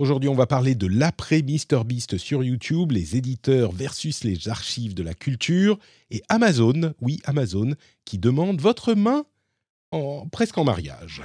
Aujourd'hui, on va parler de l'après MrBeast sur YouTube, les éditeurs versus les archives de la culture, et Amazon, oui Amazon, qui demande votre main presque en mariage.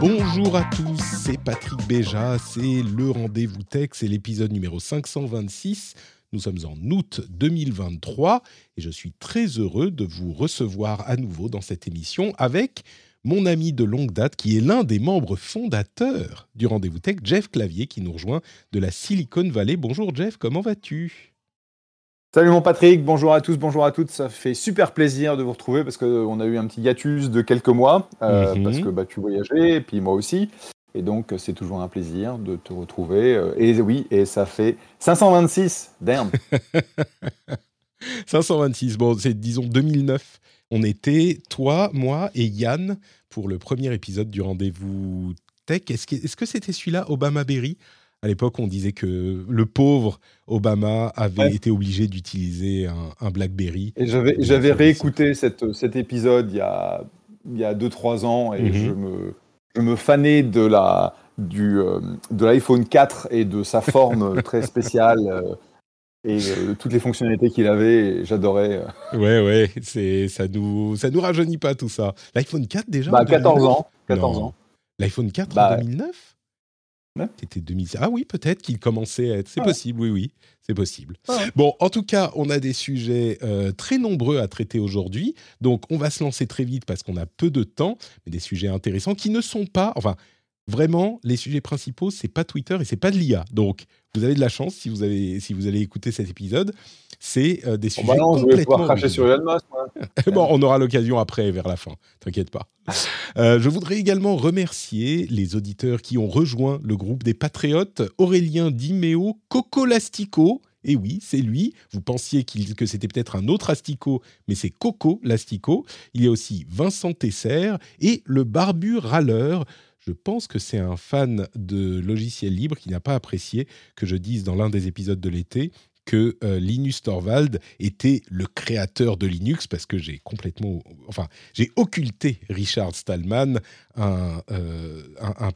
Bonjour à tous, c'est Patrick Béja, c'est le rendez-vous tech, c'est l'épisode numéro 526 nous sommes en août 2023 et je suis très heureux de vous recevoir à nouveau dans cette émission avec mon ami de longue date qui est l'un des membres fondateurs du Rendez-vous Tech, Jeff Clavier, qui nous rejoint de la Silicon Valley. Bonjour Jeff, comment vas-tu? Salut mon Patrick, bonjour à tous, bonjour à toutes. Ça fait super plaisir de vous retrouver parce qu'on a eu un petit hiatus de quelques mois, euh, mhm. parce que bah, tu voyageais, et puis moi aussi. Et donc, c'est toujours un plaisir de te retrouver. Euh, et oui, et ça fait 526, damn 526, bon, c'est disons 2009. On était, toi, moi et Yann, pour le premier épisode du rendez-vous tech. Est-ce que c'était celui-là, Obama Berry? À l'époque, on disait que le pauvre Obama avait été obligé d'utiliser un, BlackBerry. Et j'avais réécouté cette, cet épisode il y a 2-3 ans et mhm. je me me fanais de la du euh, de l'iPhone 4 et de sa forme très spéciale euh, et euh, toutes les fonctionnalités qu'il avait, j'adorais. Ouais ouais, c'est ça nous ça nous rajeunit pas tout ça. L'iPhone 4 déjà Bah 14 ans, 14 ans. L'iPhone 4 en 2009 c'était 2000. Ah oui, peut-être qu'il commençait à être. C'est possible, oui, oui, c'est possible. Bon, en tout cas, on a des sujets euh, très nombreux à traiter aujourd'hui. Donc, on va se lancer très vite parce qu'on a peu de temps, mais des sujets intéressants qui ne sont pas. Enfin, vraiment, les sujets principaux, c'est pas Twitter et c'est pas de l'IA. Donc, vous avez de la chance si vous, avez, si vous allez écouter cet épisode. C'est euh, des sujets complètement. Je vais pouvoir cracher sur Elon Musk. bon, on aura l'occasion après, vers la fin. T'inquiète pas. Euh, je voudrais également remercier les auditeurs qui ont rejoint le groupe des Patriotes Aurélien Dimeo, Coco Lastico. Et oui, c'est lui. Vous pensiez que c'était peut-être un autre Astico, mais c'est Coco Lastico. Il y a aussi Vincent Tesser et le barbu râleur. Je pense que c'est un fan de logiciels libres qui n'a pas apprécié que je dise dans l'un des épisodes de l'été que euh, Linus Torvald était le créateur de Linux parce que j'ai complètement, enfin, j'ai occulté Richard Stallman, un, euh,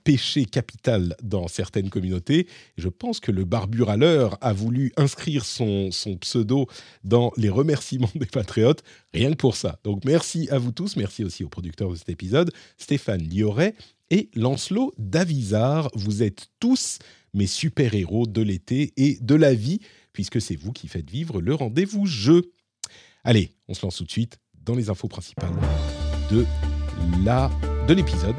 péché capital dans certaines communautés. je pense que le barburaleur a voulu inscrire son, pseudo dans les remerciements des patriotes, rien que pour ça. Donc merci à vous tous, merci aussi aux producteurs de cet épisode, Stéphane Lioret et Lancelot Davizard. Vous êtes tous mes super-héros de l'été et de la vie puisque c'est vous qui faites vivre le rendez-vous jeu. Allez, on se lance tout de suite dans les infos principales de la de l'épisode.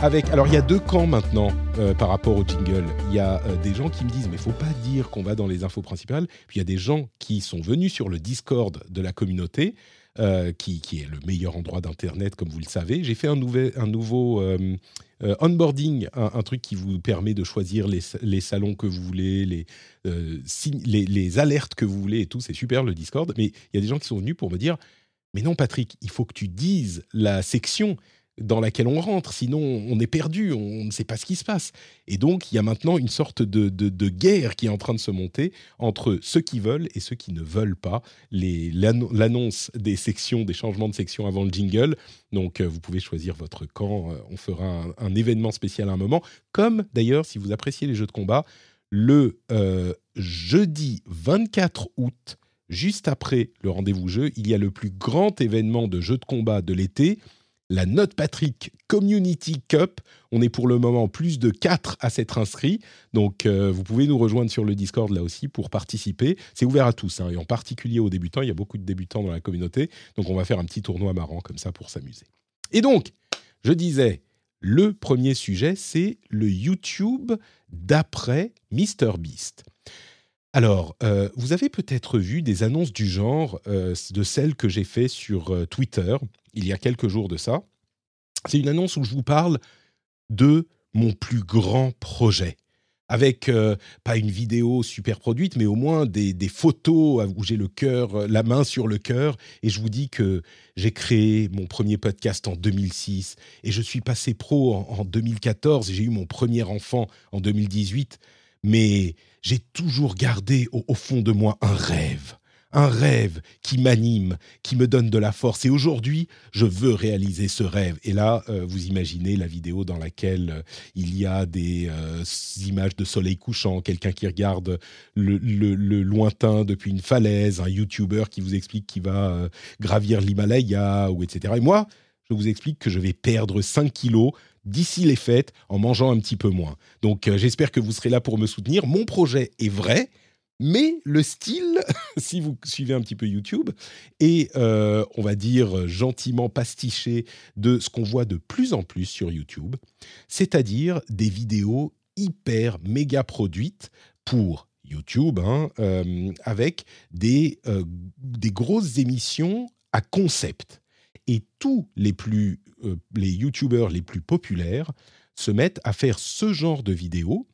Avec, alors il y a deux camps maintenant euh, par rapport au jingle. Il y a euh, des gens qui me disent mais faut pas dire qu'on va dans les infos principales. Puis il y a des gens qui sont venus sur le Discord de la communauté euh, qui, est le meilleur endroit d'Internet, comme vous le savez. J'ai fait un, un nouveau euh, euh, onboarding, un, truc qui vous permet de choisir les, salons que vous voulez, les, les, les, alertes que vous voulez et tout. C'est super le Discord. Mais il y a des gens qui sont venus pour me dire, mais non Patrick, il faut que tu dises la section dans laquelle on rentre, sinon on est perdu, on ne sait pas ce qui se passe. Et donc il y a maintenant une sorte de, guerre qui est en train de se monter entre ceux qui veulent et ceux qui ne veulent pas. L'annonce des sections, des changements de section avant le jingle. Donc euh, vous pouvez choisir votre camp, euh, on fera un, événement spécial à un moment, comme d'ailleurs si vous appréciez les jeux de combat, le euh, jeudi 24 août, juste après le rendez-vous jeu, il y a le plus grand événement de jeux de combat de l'été la Note Patrick Community Cup. On est pour le moment plus de 4 à s'être inscrits. Donc, euh, vous pouvez nous rejoindre sur le Discord là aussi pour participer. C'est ouvert à tous, hein, et en particulier aux débutants. Il y a beaucoup de débutants dans la communauté. Donc, on va faire un petit tournoi marrant comme ça pour s'amuser. Et donc, je disais, le premier sujet, c'est le YouTube d'après MrBeast. Alors, euh, vous avez peut-être vu des annonces du genre euh, de celles que j'ai fait sur Twitter il y a quelques jours de ça. C'est une annonce où je vous parle de mon plus grand projet. Avec pas une vidéo super produite, mais au moins des, photos où j'ai le cœur, la main sur le cœur, et je vous dis que j'ai créé mon premier podcast en 2006 et je suis passé pro en, en 2014 et j'ai eu mon premier enfant en 2018. Mais j'ai toujours gardé au, fond de moi un rêve, un rêve qui m'anime, qui me donne de la force. Et aujourd'hui, je veux réaliser ce rêve. Et là, euh, vous imaginez la vidéo dans laquelle euh, il y a des euh, images de soleil couchant, quelqu'un qui regarde le, lointain depuis une falaise, un YouTuber qui vous explique qu'il va gravir l'Himalaya, ou etc. Et moi, je vous explique que je vais perdre 5 kilos d'ici les fêtes en mangeant un petit peu moins. Donc j'espère que vous serez là pour me soutenir. Mon projet est vrai mais le style, si vous suivez un petit peu YouTube, est, euh, on va dire, gentiment pastiché de ce qu'on voit de plus en plus sur YouTube, c'est-à-dire des vidéos hyper méga produites pour YouTube, hein, euh, avec des, euh, des grosses émissions à concept. Et tous les, plus, les YouTubers les plus populaires se mettent à faire ce genre de vidéos.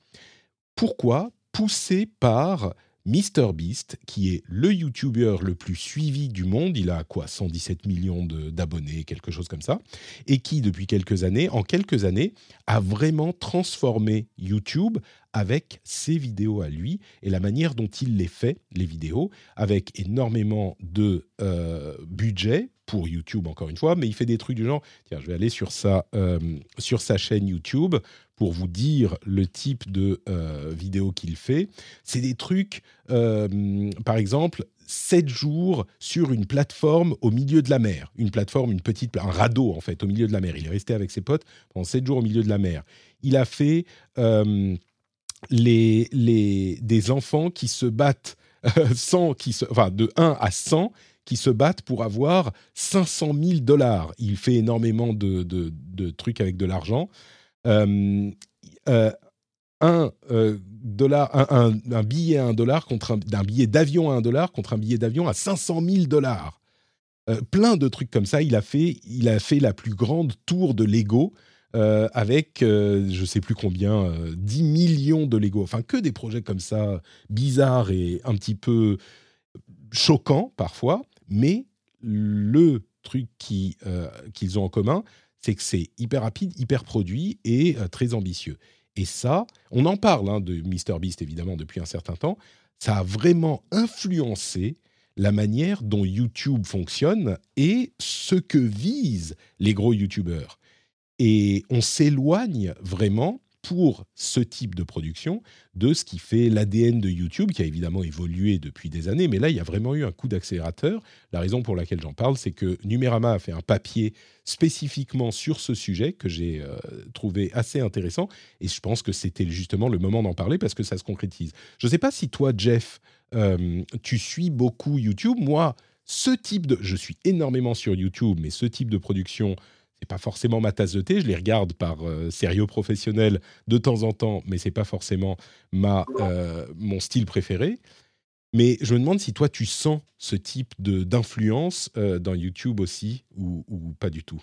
Pourquoi? Poussés par MrBeast, qui est le YouTuber le plus suivi du monde, il a quoi 117 millions d'abonnés, quelque chose comme ça, et qui depuis quelques années, en quelques années, a vraiment transformé YouTube avec ses vidéos à lui et la manière dont il les fait, les vidéos, avec énormément de euh, budget pour YouTube encore une fois, mais il fait des trucs du genre, tiens, je vais aller sur sa, euh, sur sa chaîne YouTube pour vous dire le type de euh, vidéo qu'il fait. C'est des trucs, euh, par exemple, 7 jours sur une plateforme au milieu de la mer. Une plateforme, une petite, un radeau en fait, au milieu de la mer. Il est resté avec ses potes pendant 7 jours au milieu de la mer. Il a fait les, les, des enfants qui se battent sans, qui se, enfin, de 1 à 100 qui se battent pour avoir 500 000 dollars. Il fait énormément de, de, trucs avec de l'argent. Euh, euh, un, euh, dollar, un, billet à un dollar contre un, billet d'avion à un dollar contre un billet d'avion à 500 000 dollars. plein de trucs comme ça. Il a fait, il a fait la plus grande tour de Lego avec, je sais plus combien, 10 millions de Lego. Enfin, que des projets comme ça, bizarres et un petit peu choquants parfois. Mais le truc qu'ils ont en commun, c'est que c'est hyper rapide, hyper produit et euh, très ambitieux. Et ça, on en parle hein, de MrBeast évidemment depuis un certain temps, ça a vraiment influencé la manière dont YouTube fonctionne et ce que visent les gros YouTubeurs. Et on s'éloigne vraiment pour ce type de production de ce qui fait l'ADN de YouTube, qui a évidemment évolué depuis des années, mais là, il y a vraiment eu un coup d'accélérateur. La raison pour laquelle j'en parle, c'est que Numérama a fait un papier spécifiquement sur ce sujet que j'ai euh, trouvé assez intéressant, et je pense que c'était justement le moment d'en parler parce que ça se concrétise. Je ne sais pas si toi, Jeff, euh, tu suis beaucoup YouTube. Moi, ce type de... Je suis énormément sur YouTube, mais ce type de production c'est pas forcément ma tasse de thé. Je les regarde par euh, sérieux professionnel de temps en temps, mais c'est pas forcément ma, euh, mon style préféré. Mais je me demande si toi, tu sens ce type d'influence euh, dans YouTube aussi ou, pas du tout?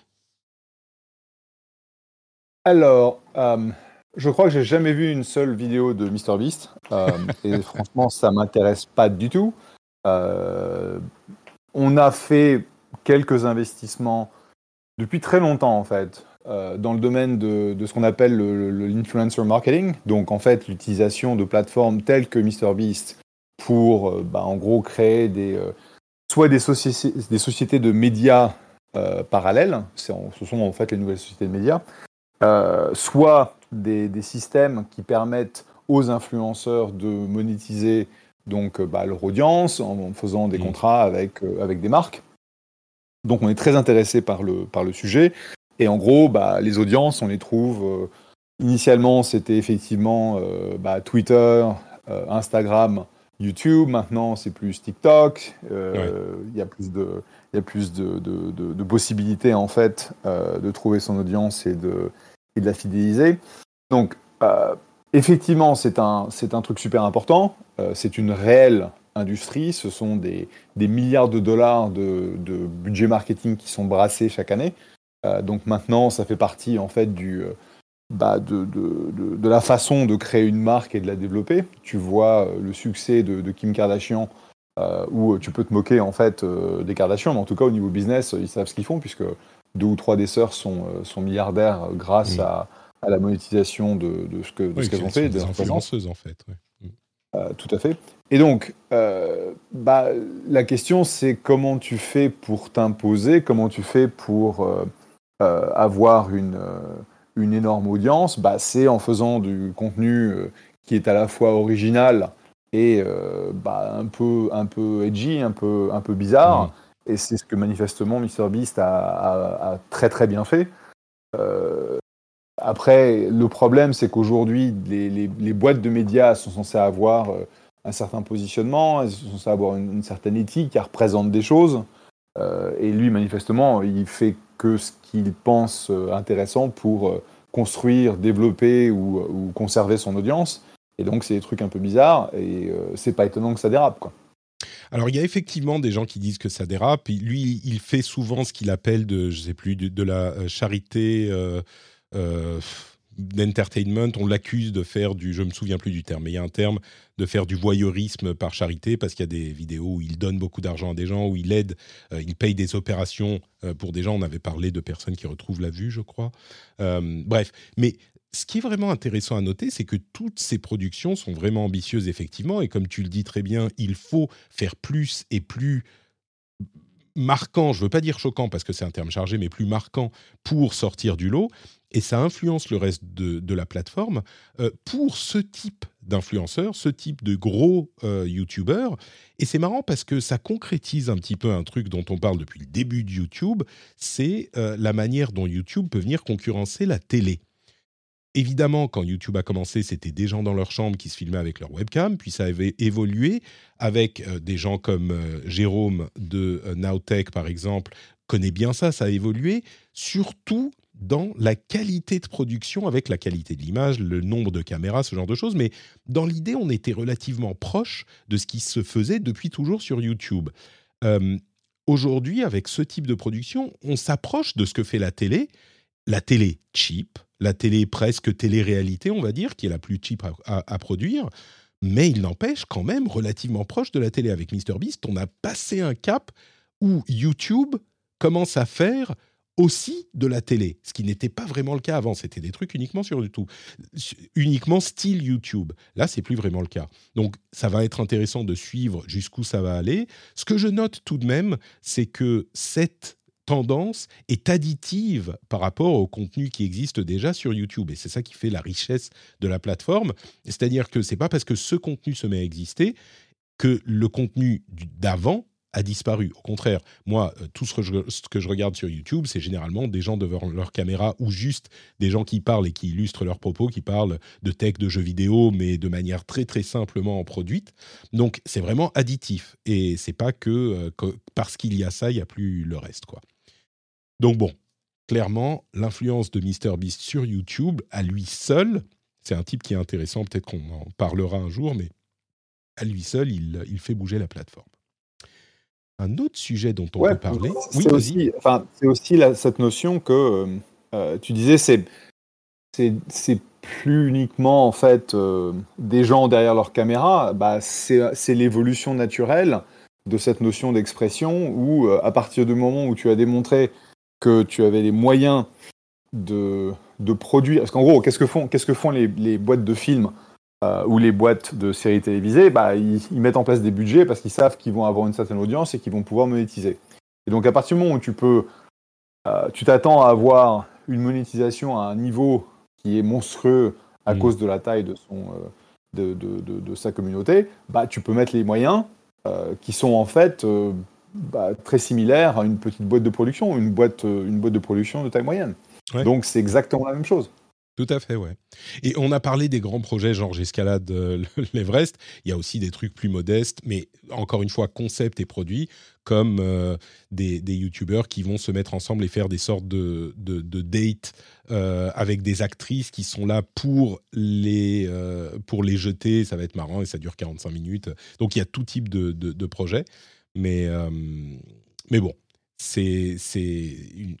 Alors, je crois que j'ai jamais vu une seule vidéo de MrBeast. et franchement, ça m'intéresse pas du tout. on a fait quelques investissements depuis très longtemps en fait, euh, dans le domaine de, ce qu'on appelle l'influencer marketing, donc en fait l'utilisation de plateformes telles que MrBeast pour euh, bah, en gros créer des, euh, soit des, sociétés, des sociétés de médias parallèles, ce sont en fait les nouvelles sociétés de médias, soit des, systèmes qui permettent aux influenceurs de monétiser donc bah, leur audience en, faisant des mmh. contrats avec, avec des marques. Donc on est très intéressé par le, par le sujet. Et en gros, bah, les audiences, on les trouve. Euh, initialement, c'était effectivement euh, bah, Twitter, euh, Instagram, YouTube. Maintenant, c'est plus TikTok. Il y a plus de, y a plus de, de, de, possibilités en fait de trouver son audience et de, et de la fidéliser. Donc, effectivement, c'est un, c'est un truc super important. c'est une réelle industrie. Ce sont des, milliards de dollars de, budget marketing qui sont brassés chaque année. Euh, donc maintenant, ça fait partie en fait du, euh, bah, de, de, la façon de créer une marque et de la développer. Tu vois euh, le succès de, Kim Kardashian, où tu peux te moquer en fait des Kardashians, mais en tout cas au niveau business, ils savent ce qu'ils font puisque deux ou trois des sœurs sont, sont milliardaires grâce à, à, la monétisation de, ce qu'elles ce qu'elles ont fait. Des influenceuses en fait. tout à fait. Et donc, bah, la question, c'est comment tu fais pour t'imposer, comment tu fais pour avoir une, une énorme audience. Bah, c'est en faisant du contenu qui est à la fois original et bah, un, peu, un peu edgy, un peu, un peu bizarre. Mmh. Et c'est ce que manifestement MrBeast a, a, très très bien fait. Euh, après, le problème, c'est qu'aujourd'hui, les, boîtes de médias sont censées avoir euh, un certain positionnement, elles sont censées avoir une, certaine éthique, elles représentent des choses. Euh, et lui, manifestement, il fait que ce qu'il pense intéressant pour construire, développer ou, conserver son audience. Et donc, c'est des trucs un peu bizarres, et c'est pas étonnant que ça dérape. Alors, il y a effectivement des gens qui disent que ça dérape. Lui, il fait souvent ce qu'il appelle de, je sais plus, de, la euh, charité euh, euh, d'entertainment. On l'accuse de faire du, je me souviens plus du terme, mais il y a un terme de faire du voyeurisme par charité parce qu'il y a des vidéos où il donne beaucoup d'argent à des gens, où il aide, il paye des opérations pour des gens. On avait parlé de personnes qui retrouvent la vue, je crois. bref, mais ce qui est vraiment intéressant à noter, c'est que toutes ces productions sont vraiment ambitieuses, effectivement, et comme tu le dis très bien, il faut faire plus et plus marquant, je ne veux pas dire choquant parce que c'est un terme chargé, mais plus marquant pour sortir du lot, et ça influence le reste de, la plateforme. Euh, pour ce type d'influenceurs, ce type de gros euh, youtubeurs, et c'est marrant parce que ça concrétise un petit peu un truc dont on parle depuis le début de YouTube, c'est euh, la manière dont YouTube peut venir concurrencer la télé. Évidemment, quand YouTube a commencé, c'était des gens dans leur chambre qui se filmaient avec leur webcam, puis ça avait évolué avec euh, des gens comme Jérôme de Nowtech, par exemple, connaît bien ça, ça a évolué, surtout dans la qualité de production, avec la qualité de l'image, le nombre de caméras, ce genre de choses, mais dans l'idée, on était relativement proche de ce qui se faisait depuis toujours sur YouTube. Aujourd'hui, avec ce type de production, on s'approche de ce que fait la télé, la télé cheap, la télé presque télé-réalité, on va dire, qui est la plus cheap à, produire. Mais il n'empêche quand même relativement proche de la télé. Avec MrBeast, on a passé un cap où YouTube commence à faire aussi de la télé, ce qui n'était pas vraiment le cas avant. C'était des trucs uniquement sur YouTube, uniquement style YouTube. Là, c'est plus vraiment le cas. Donc, ça va être intéressant de suivre jusqu'où ça va aller. Ce que je note tout de même, c'est que cette tendance est additive par rapport au contenu qui existe déjà sur YouTube. Et c'est ça qui fait la richesse de la plateforme. C'est-à-dire que c'est pas parce que ce contenu se met à exister que le contenu d'avant a disparu. Au contraire, moi, euh, tout ce que je, regarde sur YouTube, c'est généralement des gens devant leur caméra ou juste des gens qui parlent et qui illustrent leurs propos, qui parlent de tech, de jeux vidéo, mais de manière très très simplement produite. Donc c'est vraiment additif et c'est pas que, euh, parce qu'il y a ça, il y a plus le reste quoi. Donc bon, clairement, l'influence de MrBeast sur YouTube, à lui seul, c'est un type qui est intéressant, peut-être qu'on en parlera un jour, mais à lui seul, il, fait bouger la plateforme. Un autre sujet dont on peut parler. C'est aussi, enfin, aussi cette notion que euh, euh, tu disais, c'est c'est plus uniquement en fait euh, des gens derrière leur caméra, bah, c'est l'évolution naturelle de cette notion d'expression où à partir du moment où tu as démontré que tu avais les moyens de, de produire. Parce qu'en gros, qu'est-ce que font, qu'est-ce que font les, les boîtes de films? Euh, ou les boîtes de séries télévisées bah, ils, mettent en place des budgets parce qu'ils savent qu'ils vont avoir une certaine audience et qu'ils vont pouvoir monétiser. Et donc, à partir du moment où tu peux. Euh, tu t'attends à avoir une monétisation à un niveau qui est monstrueux à mmh. cause de la taille de, son, euh, de, de, de, sa communauté, bah, tu peux mettre les moyens qui sont en fait bah, très similaire à une petite boîte de production, une boîte, une boîte de production de taille moyenne. Donc c'est exactement la même chose. Tout à fait, ouais. Et on a parlé des grands projets, genre j'escalade euh, l'Everest. Il y a aussi des trucs plus modestes, mais encore une fois, concept et produits, comme euh, des, des youtubeurs qui vont se mettre ensemble et faire des sortes de, dates avec des actrices qui sont là pour les, pour les jeter. Ça va être marrant et ça dure 45 minutes. Donc il y a tout type de, de projets. Mais, euh, mais bon, c'est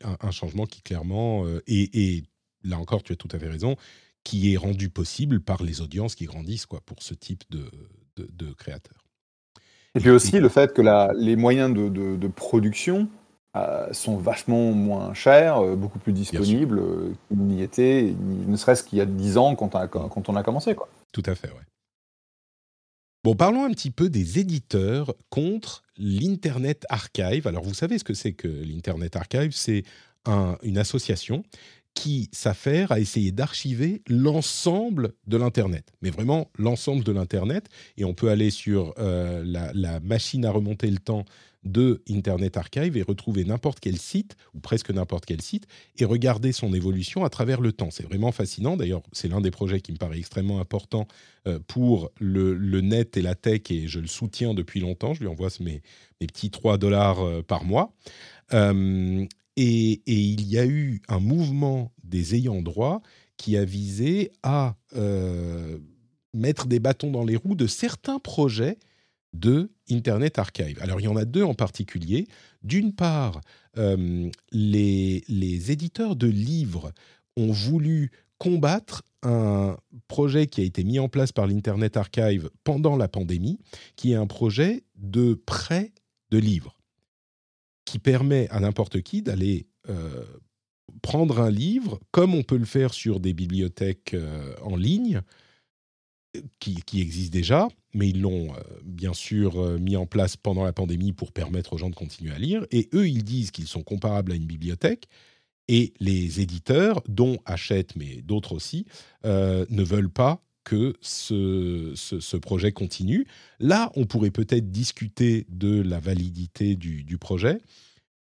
un, un, changement qui clairement, euh, et, là encore, tu as tout à fait raison, qui est rendu possible par les audiences qui grandissent quoi, pour ce type de, de, créateurs. Et puis aussi le fait que la, les moyens de, de production euh, sont vachement moins chers, beaucoup plus disponibles qu'ils n'y étaient, ne serait-ce qu'il y a 10 ans quand on a, quand on a commencé. Quoi. Tout à fait, ouais. Bon, parlons un petit peu des éditeurs contre l'Internet Archive. Alors, vous savez ce que c'est que l'Internet Archive? C'est une association qui s'affaire à essayer d'archiver l'ensemble de l'Internet, mais vraiment l'ensemble de l'Internet. Et on peut aller sur euh, la, machine à remonter le temps de Internet Archive et retrouver n'importe quel site, ou presque n'importe quel site, et regarder son évolution à travers le temps. C'est vraiment fascinant. D'ailleurs, c'est l'un des projets qui me paraît extrêmement important euh, pour le, net et la tech, et je le soutiens depuis longtemps. Je lui envoie mes, petits 3 dollars euh, par mois. Et, il y a eu un mouvement des ayants droit qui a visé à euh, mettre des bâtons dans les roues de certains projets de Internet Archive. Alors il y en a deux en particulier. D'une part, euh, les, les, éditeurs de livres ont voulu combattre un projet qui a été mis en place par l'Internet Archive pendant la pandémie, qui est un projet de prêt de livres qui permet à n'importe qui d'aller euh, prendre un livre, comme on peut le faire sur des bibliothèques euh, en ligne, qui, existent déjà, mais ils l'ont euh, bien sûr mis en place pendant la pandémie pour permettre aux gens de continuer à lire. Et eux, ils disent qu'ils sont comparables à une bibliothèque. Et les éditeurs, dont Hachette, mais d'autres aussi, ne veulent pas que ce, projet continue. Là, on pourrait peut-être discuter de la validité du, projet.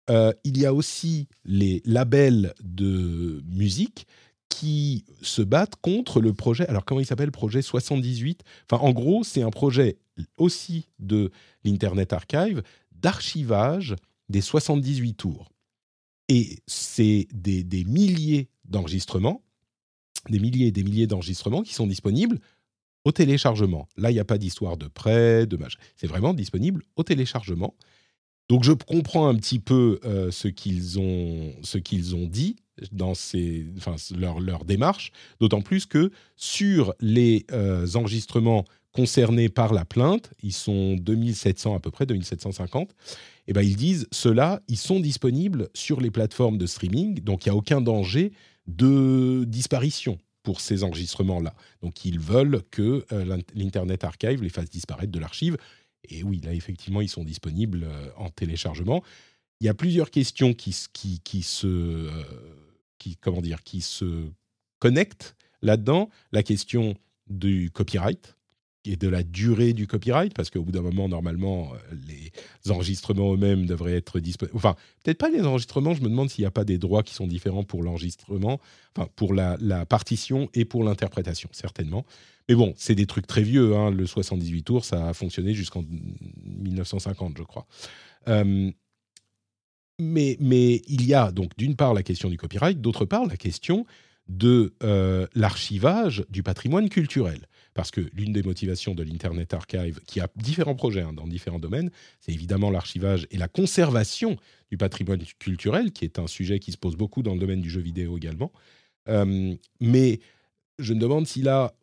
Euh, il y a aussi les labels de musique qui se battent contre le projet. Alors, comment il s'appelle Projet 78 Enfin, en gros, c'est un projet aussi de l'Internet Archive d'archivage des 78 tours. Et c'est des milliers d'enregistrements des milliers et des milliers d'enregistrements qui sont disponibles au téléchargement. Là, il n'y a pas d'histoire de prêt, de machin. C'est vraiment disponible au téléchargement. Donc, je comprends un petit peu euh, ce qu'ils ont, ont dit dans ces, enfin, leur, leur démarche, d'autant plus que sur les euh, enregistrements concernés par la plainte, ils sont 2700 à peu près, 2750, et eh ben ils disent, ceux-là, ils sont disponibles sur les plateformes de streaming, donc il n'y a aucun danger de disparition pour ces enregistrements-là. Donc ils veulent que euh, l'Internet Archive les fasse disparaître de l'archive. Et oui, là, effectivement, ils sont disponibles euh, en téléchargement. Il y a plusieurs questions qui, qui, se, euh, qui, comment dire, qui se connectent là-dedans. La question du copyright, et de la durée du copyright, parce qu'au bout d'un moment, normalement, euh, les enregistrements eux-mêmes devraient être disponibles. Enfin, peut-être pas les enregistrements, je me demande s'il n'y a pas des droits qui sont différents pour l'enregistrement, enfin, pour la, partition et pour l'interprétation, certainement. Mais bon, c'est des trucs très vieux. Hein. Le 78 tours, ça a fonctionné jusqu'en 1950, je crois. Euh, mais, il y a donc d'une part la question du copyright, d'autre part la question de euh, l'archivage du patrimoine culturel parce que l'une des motivations de l'Internet Archive, qui a différents projets hein, dans différents domaines, c'est évidemment l'archivage et la conservation du patrimoine culturel, qui est un sujet qui se pose beaucoup dans le domaine du jeu vidéo également. Euh, mais je me demande si là,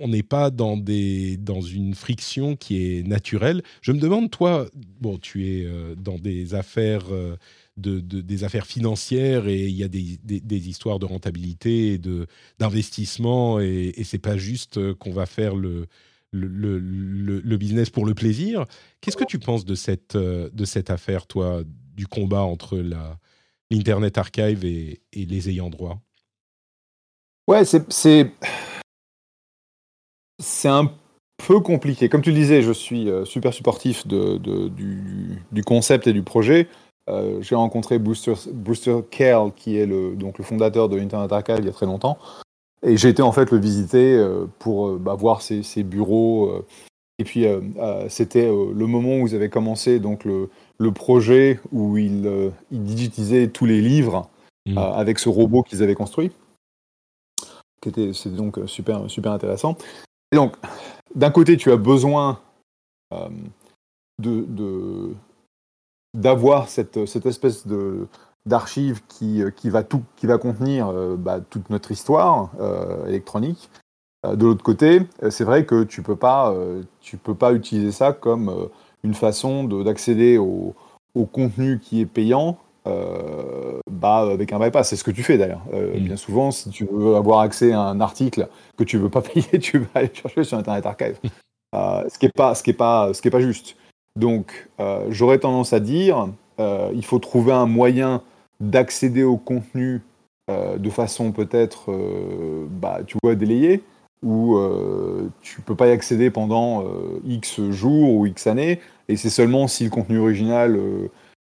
on n'est pas dans, une friction qui est naturelle. Je me demande, toi, bon, tu es euh, dans des affaires euh, de, des affaires financières et il y a des, histoires de rentabilité et d'investissement et, et c'est pas juste euh, qu'on va faire le, le, le, business pour le plaisir. Qu'est-ce que tu penses de cette, euh, de cette affaire, toi, du combat entre l'Internet Archive et, les ayants droit? Ouais, c'est c'est un peu compliqué. Comme tu le disais, je suis euh, super supportif de, du, concept et du projet. Euh, j'ai rencontré Brewster, Brewster Kerr, qui est le, donc le fondateur de Internet Archive il y a très longtemps. Et j'ai été en fait le visiter euh, pour euh, bah, voir ses, bureaux. et puis c'était le moment où ils avaient commencé donc le, le projet où ils, ils, digitisaient tous les livres mmh. avec ce robot qu'ils avaient construit. C'était donc super, super intéressant. Et donc, d'un côté, tu as besoin de, de, d'avoir cette, cette, espèce de d'archive qui, qui, va tout, qui va contenir euh, bah, toute notre histoire euh, électronique. Euh, de l'autre côté, c'est vrai que tu peux pas, tu peux pas utiliser ça comme une façon d'accéder au, au, contenu qui est payant bah, avec un bypass. C'est ce que tu fais d'ailleurs. Mm. Bien souvent, si tu veux avoir accès à un article que tu veux pas payer, tu vas aller chercher sur Internet Archive. ce qui n'est pas, ce qui est pas, ce qui est pas juste. Donc, j'aurais tendance à dire, il faut trouver un moyen d'accéder au contenu de façon peut-être, bah, tu vois, délayée, où tu peux pas y accéder pendant X jours ou X années, et c'est seulement si le contenu original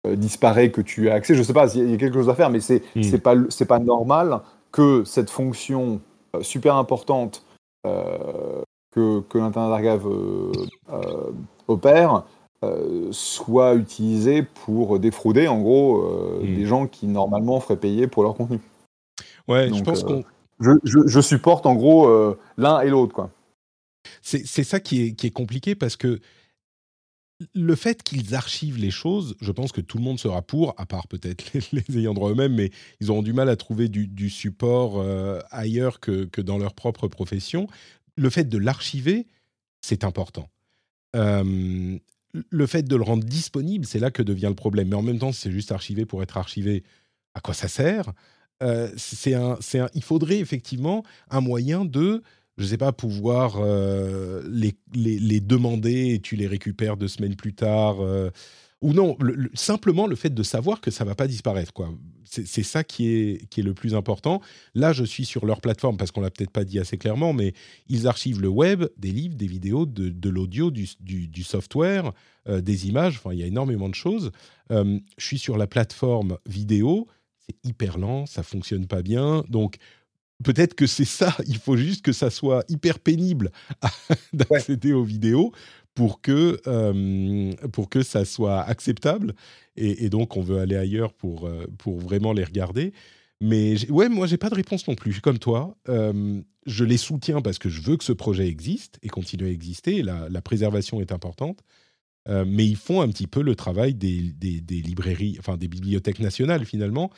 disparaît que tu as accès. Je sais pas, il y a quelque chose à faire, mais c'est n'est hmm. pas c'est pas normal que cette fonction super importante que, que l'Internet Archive opère soit utilisée pour défrauder en gros hmm. des gens qui normalement feraient payer pour leur contenu. Ouais, je pense qu'on je, supporte en gros euh, l'un et l'autre. quoi. C'est ça qui est, qui est compliqué parce que le fait qu'ils archivent les choses, je pense que tout le monde sera pour, à part peut-être les, ayants droit eux-mêmes, mais ils auront du mal à trouver du, support euh, ailleurs que, que, dans leur propre profession. Le fait de l'archiver, c'est important. Euh, le fait de le rendre disponible, c'est là que devient le problème. Mais en même temps, c'est juste archivé pour être archivé, à quoi ça sert? Euh, un, un, il faudrait effectivement un moyen de, je ne sais pas, pouvoir euh, les, les, demander et tu les récupères deux semaines plus tard. Euh, ou non, simplement le fait de savoir que ça va pas disparaître. quoi. C'est ça qui est, qui est le plus important. Là, je suis sur leur plateforme parce qu'on l'a peut-être pas dit assez clairement, mais ils archivent le web, des livres, des vidéos, de, l'audio, du, du, software, des images. Enfin, il y a énormément de choses. je suis sur la plateforme vidéo c'est hyper lent, ça fonctionne pas bien. Donc, peut-être que c'est ça, il faut juste que ça soit hyper pénible d'accéder aux vidéos pour que, euh, pour que ça soit acceptable. Et, donc, on veut aller ailleurs pour, euh, pour vraiment les regarder. Mais ouais, moi, j'ai pas de réponse non plus. Comme toi, euh, je les soutiens parce que je veux que ce projet existe et continue à exister. La, la préservation est importante. mais ils font un petit peu le travail des, des, des, librairies, enfin des bibliothèques nationales finalement,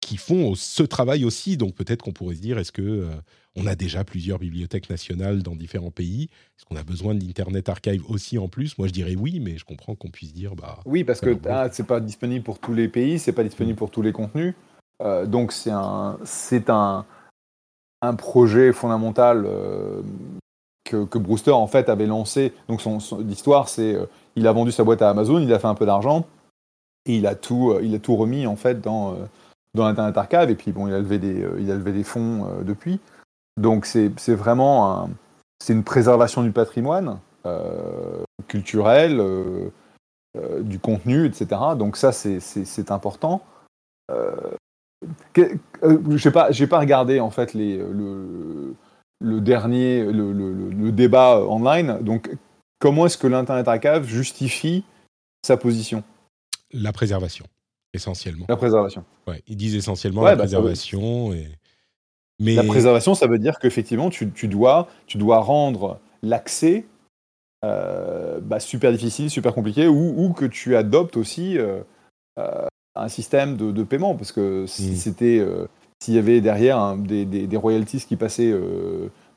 qui font ce travail aussi. Donc peut-être qu'on pourrait se dire, est-ce que euh, on a déjà plusieurs bibliothèques nationales dans différents pays? Est-ce qu'on a besoin d'Internet Archive aussi en plus? Moi, je dirais oui, mais je comprends qu'on puisse dire bah. Oui, parce que ah, c'est pas disponible pour tous les pays, c'est pas disponible pour tous les contenus. Euh, donc c'est un c'est un un projet fondamental euh, que, que, Brewster en fait avait lancé. Donc son, l'histoire, c'est il a vendu sa boîte à Amazon, il a fait un peu d'argent et il a tout il a tout remis en fait dans dans l'Internet Archive, et puis bon, il a levé des, euh, il a levé des fonds euh, depuis. Donc c'est vraiment c'est une préservation du patrimoine euh, culturel, du contenu, etc. Donc ça, c'est important. je n'ai pas, pas regardé en fait les, le, dernier, le, débat online. Donc comment est-ce que l'Internet Archive justifie sa position? La préservation essentiellement. La préservation. Ouais, ils disent essentiellement la bah, préservation. Et... Mais... La préservation, ça veut dire qu'effectivement, tu, tu, dois, tu dois rendre l'accès euh, bah, super difficile, super compliqué, ou, ou, que tu adoptes aussi euh, euh, un système de, de, paiement, parce que si hmm. c'était, s'il y avait derrière des, des, des, royalties qui passaient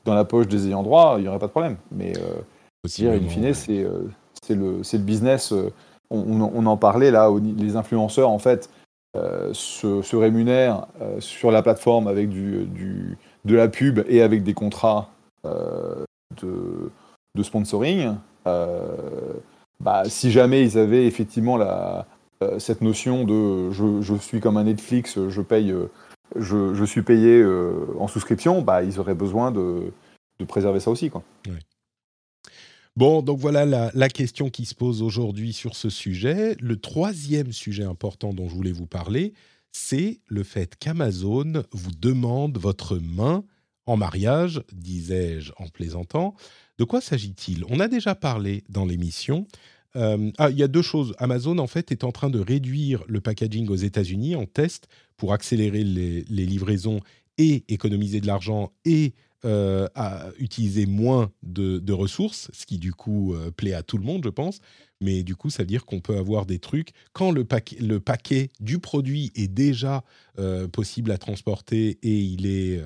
dans la poche des ayants droit, il n'y aurait pas de problème. Mais dire, in fine, c'est le, le business on, en parlait là, les influenceurs en fait euh, se, rémunèrent euh, sur la plateforme avec du, de la pub et avec des contrats euh, de, sponsoring. Bah, si jamais ils avaient effectivement la, cette notion de je, suis comme un Netflix, je paye, je, suis payé en souscription, bah, ils auraient besoin de, préserver ça aussi. Quoi. Bon, donc voilà la, question qui se pose aujourd'hui sur ce sujet. Le troisième sujet important dont je voulais vous parler, c'est le fait qu'Amazon vous demande votre main en mariage, disais-je en plaisantant. De quoi s'agit-il? On a déjà parlé dans l'émission. Euh, ah, il y a deux choses. Amazon, en fait, est en train de réduire le packaging aux États-Unis en test pour accélérer les, les livraisons et économiser de l'argent et euh, à utiliser moins de, ressources, ce qui du coup euh, plaît à tout le monde, je pense. Mais du coup, ça veut dire qu'on peut avoir des trucs quand le, le paquet du produit est déjà euh, possible à transporter et il est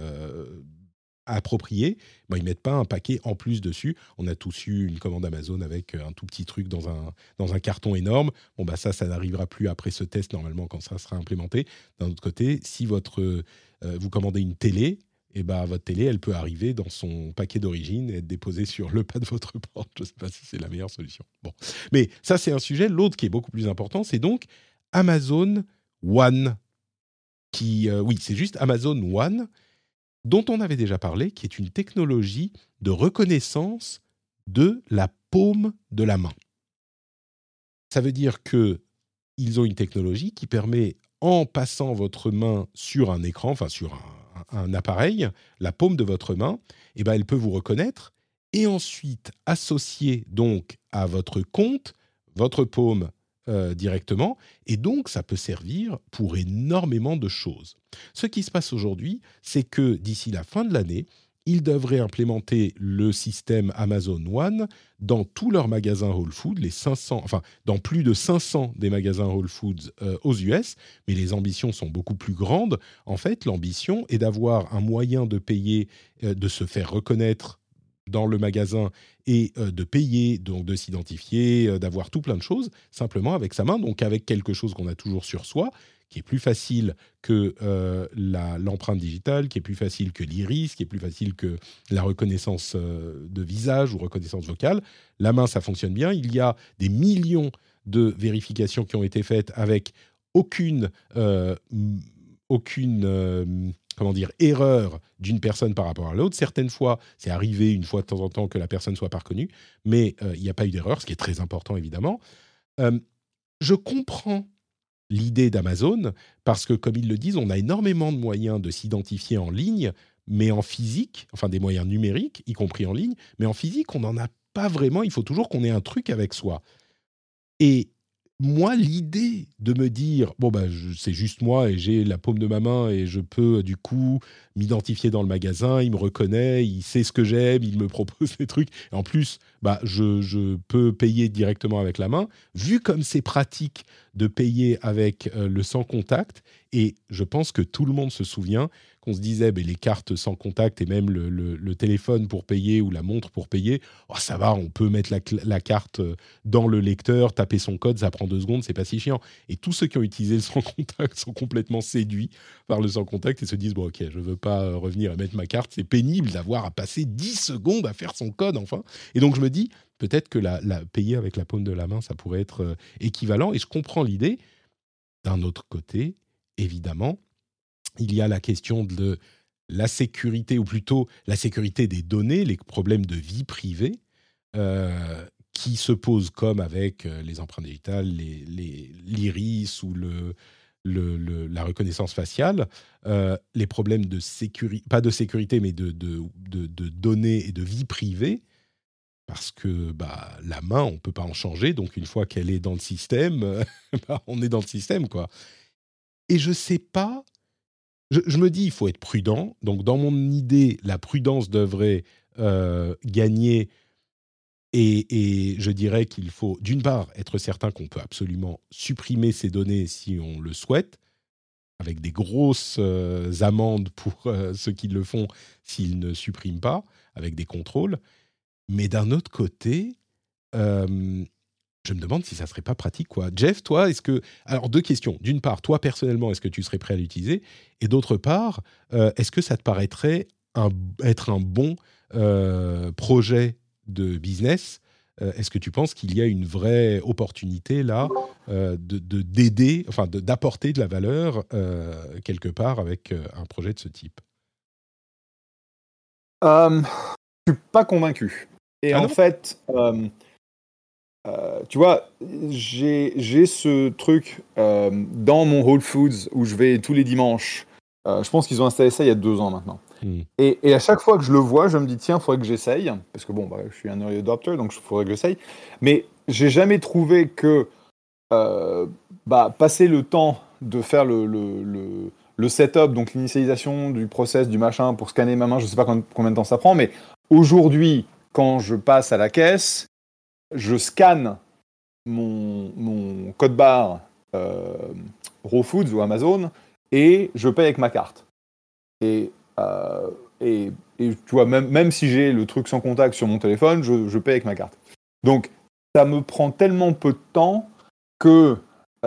approprié, ben, ils mettent pas un paquet en plus dessus. On a tous eu une commande Amazon avec un tout petit truc dans un, dans un carton énorme. Bon, bah ça, ça n'arrivera plus après ce test, normalement, quand ça sera implémenté. D'un autre côté, si votre, vous commandez une télé, et bah, votre télé, elle peut arriver dans son paquet d'origine et être déposée sur le pas de votre porte. Je ne sais pas si c'est la meilleure solution. Bon. Mais ça, c'est un sujet. L'autre qui est beaucoup plus important, c'est donc Amazon One. Qui, euh, oui, c'est juste Amazon One, dont on avait déjà parlé, qui est une technologie de reconnaissance de la paume de la main. Ça veut dire que ils ont une technologie qui permet, en passant votre main sur un écran, enfin sur un, appareil, la paume de votre main, eh ben, elle peut vous reconnaître et ensuite associer donc à votre compte votre paume euh, directement. Et donc, ça peut servir pour énormément de choses. Ce qui se passe aujourd'hui, c'est que d'ici la fin de l'année, ils devraient implémenter le système Amazon One dans tous leurs magasins Whole Foods, les 500, enfin dans plus de 500 des magasins Whole Foods euh, aux US, mais les ambitions sont beaucoup plus grandes. En fait, l'ambition est d'avoir un moyen de payer, euh, de se faire reconnaître dans le magasin et euh, de payer, donc de s'identifier, d'avoir tout plein de choses simplement avec sa main, donc avec quelque chose qu'on a toujours sur soi, qui est plus facile que euh, l'empreinte digitale, qui est plus facile que l'iris, qui est plus facile que la reconnaissance euh, de visage ou reconnaissance vocale. La main, ça fonctionne bien. Il y a des millions de vérifications qui ont été faites avec aucune, euh, aucune comment dire, erreur d'une personne par rapport à l'autre. Certaines fois, c'est arrivé une fois de temps en temps que la personne soit pas reconnue, mais il n'y a pas eu d'erreur, ce qui est très important évidemment. je comprends l'idée d'Amazon, parce que comme ils le disent, on a énormément de moyens de s'identifier en ligne, mais en physique, enfin des moyens numériques, y compris en ligne, mais en physique, on n'en a pas vraiment, il faut toujours qu'on ait un truc avec soi. Et moi, l'idée de me dire, bon, bah, c'est juste moi et j'ai la paume de ma main et je peux du coup m'identifier dans le magasin, il me reconnaît, il sait ce que j'aime, il me propose des trucs. Et en plus, bah, je, je, peux payer directement avec la main. Vu comme c'est pratique de payer avec euh, le sans contact, et je pense que tout le monde se souvient qu'on se disait, ben, les cartes sans contact et même le, téléphone pour payer ou la montre pour payer, oh, ça va, on peut mettre la, carte euh, dans le lecteur, taper son code, ça prend deux secondes, c'est pas si chiant. Et tous ceux qui ont utilisé le sans contact sont complètement séduits par le sans contact et se disent, bon ok, je veux pas euh, revenir et mettre ma carte, c'est pénible d'avoir à passer 10 secondes à faire son code enfin. Et donc je me dis, peut-être que la, payer avec la paume de la main, ça pourrait être euh, équivalent. Et je comprends l'idée. D'un autre côté, évidemment, il y a la question de la sécurité, ou plutôt la sécurité des données, les problèmes de vie privée, euh, qui se posent comme avec euh, les empreintes digitales, l'iris ou le, la reconnaissance faciale, euh, les problèmes de sécurité, pas de sécurité, mais de, de, données et de vie privée, parce que bah, la main, on ne peut pas en changer, donc une fois qu'elle est dans le système, bah, on est dans le système, quoi. Et je ne sais pas je, me dis, il faut être prudent. Donc, dans mon idée, la prudence devrait euh, gagner. Et, je dirais qu'il faut, d'une part, être certain qu'on peut absolument supprimer ces données si on le souhaite, avec des grosses euh, amendes pour euh, ceux qui le font s'ils ne suppriment pas, avec des contrôles. Mais d'un autre côté, je me demande si ça serait pas pratique, quoi. Jeff, toi, est-ce que... Alors, deux questions. D'une part, toi, personnellement, est-ce que tu serais prêt à l'utiliser? Et d'autre part, euh, est-ce que ça te paraîtrait être un bon euh, projet de business? Euh, Est-ce que tu penses qu'il y a une vraie opportunité, là, de d'aider, enfin, d'apporter de, la valeur quelque part avec un projet de ce type? Je suis pas convaincu. Et ah en fait... Euh, tu vois, j'ai ce truc euh, dans mon Whole Foods où je vais tous les dimanches. Euh, je pense qu'ils ont installé ça il y a deux ans maintenant. Hmm. Et, et, à chaque fois que je le vois, je me dis tiens, il faudrait que j'essaye. Parce que bon, bah, je suis un early adopter, donc il faudrait que j'essaye. Mais j'ai jamais trouvé que bah, passer le temps de faire le, le, le, le setup, donc l'initialisation du process, du machin pour scanner ma main, je sais pas combien de temps ça prend, mais aujourd'hui, quand je passe à la caisse, je scanne mon, code barre euh, Raw Foods ou Amazon et je paye avec ma carte. Et, euh, et, tu vois, même, même si j'ai le truc sans contact sur mon téléphone, je, je, paye avec ma carte. Donc, ça me prend tellement peu de temps que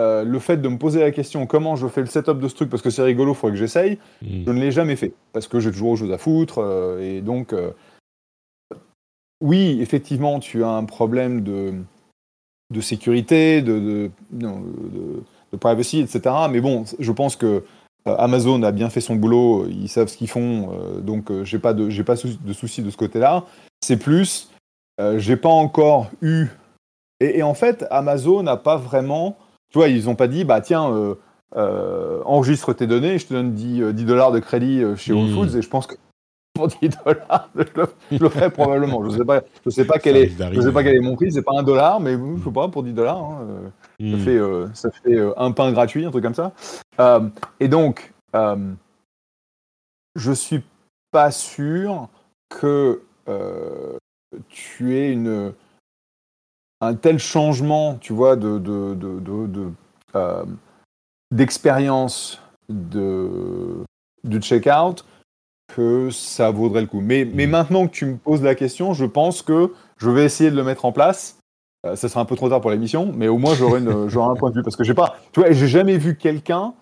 le fait de me poser la question comment je fais le setup de ce truc parce que c'est rigolo, il faudrait que j'essaye, Hmm. je ne l'ai jamais fait parce que j'ai toujours autre chose à foutre et donc oui, effectivement, tu as un problème de, de sécurité, de, de, non, de, de privacy, etc. Mais bon, je pense que euh, Amazon a bien fait son boulot, ils savent ce qu'ils font, euh, donc euh, j'ai pas de j'ai pas de soucis de ce côté-là. C'est plus, euh, j'ai pas encore eu. Et, et, en fait, Amazon n'a pas vraiment. Tu vois, ils ont pas dit, bah tiens, euh, enregistre tes données, je te donne 10, 10 dollars de crédit chez Whole Foods, et je pense que pour 10 dollars, je le, je le ferai probablement. Je sais pas, je sais pas quel est, je sais pas quel est mon prix. C'est pas un dollar, mais je sais pas pour 10 dollars, hein, mm. ça fait, euh, ça fait euh, un pain gratuit, un truc comme ça. Euh, et donc, je suis pas sûr que tu aies une un tel changement, tu vois, de, de, de, de d'expérience de, du checkout que ça vaudrait le coup. Mais, mais maintenant que tu me poses la question, je pense que je vais essayer de le mettre en place. Euh, ça sera un peu trop tard pour l'émission, mais au moins j'aurai un point de vue parce que j'ai pas, tu vois, j'ai jamais vu quelqu'un.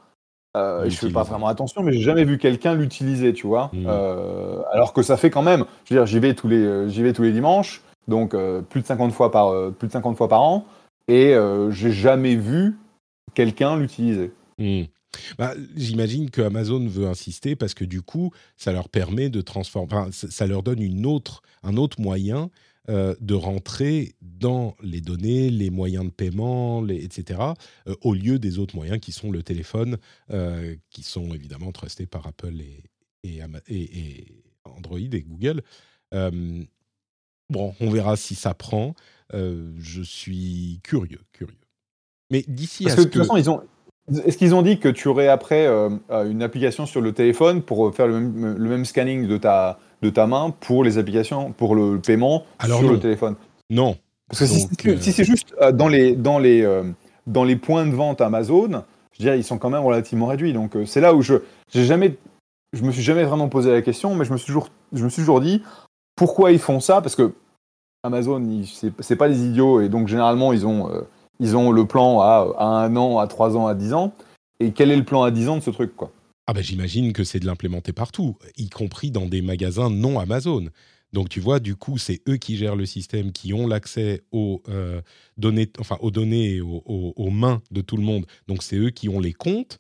Euh, je fais pas vraiment attention, mais j'ai jamais vu quelqu'un l'utiliser, tu vois. Mmh. Euh, alors que ça fait quand même, je veux dire, j'y vais tous les, j'y vais tous les dimanches, donc euh, plus de 50 fois par, plus de 50 fois par an, et j'ai jamais vu quelqu'un l'utiliser. Mmh. Bah, J'imagine que Amazon veut insister parce que du coup, ça leur permet de transformer, enfin, ça leur donne une autre, un autre moyen euh, de rentrer dans les données, les moyens de paiement, les, etc., euh, au lieu des autres moyens qui sont le téléphone, euh, qui sont évidemment trustés par Apple et, et, et, et Android et Google. bon, on verra si ça prend. je suis curieux, curieux. Mais d'ici à que, de toute façon, ils ont est-ce qu'ils ont dit que tu aurais après euh, une application sur le téléphone pour faire le même, le même, scanning de ta, de ta main pour les applications, pour le paiement Alors sur non. le téléphone? Non. Parce que Donc, si, euh... si c'est juste euh, dans, les, dans, les, euh, dans les points de vente Amazon, je dirais ils sont quand même relativement réduits. Donc c'est là où je j'ai jamais, je me suis jamais vraiment posé la question, mais je me suis toujours, je me suis toujours dit pourquoi ils font ça? Parce que Amazon, c'est pas des idiots et donc généralement ils ont ils ont le plan à, un an, à trois ans, à dix ans. Et quel est le plan à dix ans de ce truc quoi? Ah ben j'imagine que c'est de l'implémenter partout, y compris dans des magasins non Amazon. Donc tu vois, du coup, c'est eux qui gèrent le système, qui ont l'accès aux euh, données, aux, mains de tout le monde. Donc c'est eux qui ont les comptes.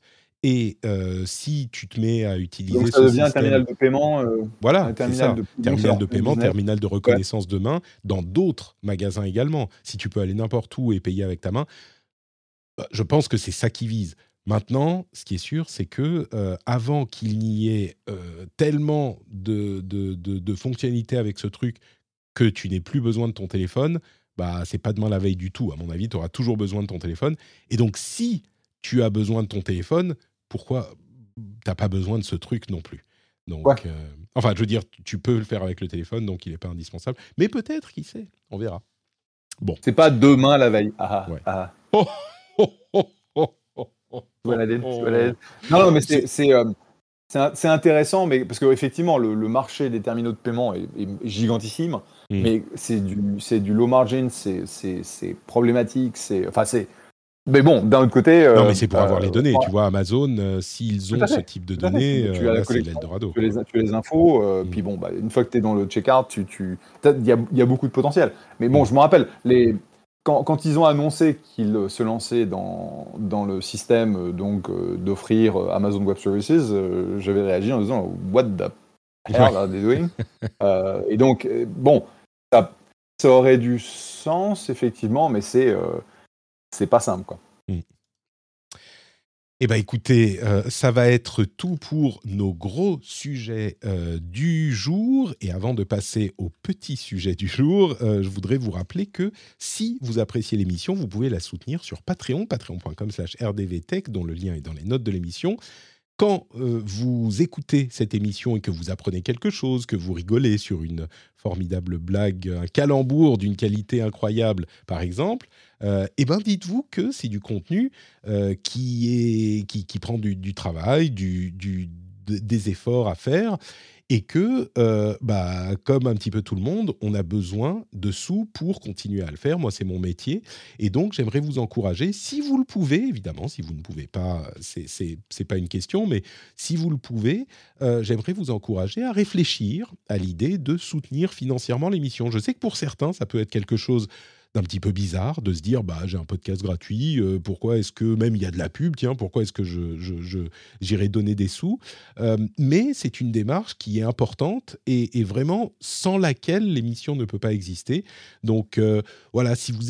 Et euh, si tu te mets à utiliser Donc ça devient système, un terminal de paiement. Euh, voilà, terminal ça. de, terminal de paiement, business. terminal de reconnaissance de main, dans d'autres magasins également. Si tu peux aller n'importe où et payer avec ta main, bah, je pense que c'est ça qui vise. Maintenant, ce qui est sûr, c'est que euh, avant qu'il n'y ait tellement de, de, de, de, fonctionnalités avec ce truc que tu n'aies plus besoin de ton téléphone, bah c'est pas demain la veille du tout. À mon avis, tu auras toujours besoin de ton téléphone. Et donc, si tu as besoin de ton téléphone, pourquoi t'as pas besoin de ce truc non plus Donc, Ouais. euh, enfin, je veux dire, tu peux le faire avec le téléphone, donc il n'est pas indispensable. Mais peut-être, qui sait, on verra. Bon. C'est pas demain la veille. Ah, Ouais. ah. Oh, oh, oh, oh, oh, oh, oh. Non, non, mais c'est euh, intéressant, mais parce qu'effectivement, le, le marché des terminaux de paiement est, est gigantissime, Mm. mais c'est du, low margin, c'est problématique, c'est. Enfin, c'est. Mais bon, d'un autre côté. Non, euh, mais c'est pour avoir euh, les données. ouais, Tu vois, Amazon, euh, s'ils ont ce type de données, Tu euh, as là, c'est l'Eldorado. Tu as les, tu as les infos, euh, Mm. puis bon, bah, une fois que tu es dans le checkout, tu- tu- il y, a, il y a beaucoup de potentiel. Mais bon, je me rappelle, les, quand, quand ils ont annoncé qu'ils euh, se lançaient dans, dans le système euh, donc euh, d'offrir euh, Amazon Web Services, euh, j'avais réagi en disant What the hell are they doing? Euh, Et donc, euh, bon, ça, ça aurait du sens, effectivement, mais c'est euh, c'est pas simple. Quoi. Eh bien, écoutez, euh, ça va être tout pour nos gros sujets euh, du jour. Et avant de passer au petit sujet du jour, euh, je voudrais vous rappeler que si vous appréciez l'émission, vous pouvez la soutenir sur Patreon, patreon.com slash rdvtech, dont le lien est dans les notes de l'émission. Quand vous écoutez cette émission et que vous apprenez quelque chose, que vous rigolez sur une formidable blague, un calembour d'une qualité incroyable, par exemple, eh ben dites-vous que c'est du contenu euh, qui, qui, prend du, travail, du, du- de- des efforts à faire. et que, euh, bah, comme un petit peu tout le monde, on a besoin de sous pour continuer à le faire. Moi, c'est mon métier, et donc j'aimerais vous encourager, si vous le pouvez, évidemment, si vous ne pouvez pas, c'est c'est pas une question, mais si vous le pouvez, euh, j'aimerais vous encourager à réfléchir à l'idée de soutenir financièrement l'émission. Je sais que pour certains, ça peut être quelque chose un petit peu bizarre de se dire bah j'ai un podcast gratuit, euh, pourquoi est-ce que même il y a de la pub, tiens, pourquoi est-ce que je, j'irai donner des sous euh, Mais c'est une démarche qui est importante et, vraiment sans laquelle l'émission ne peut pas exister. Donc euh, voilà, si vous,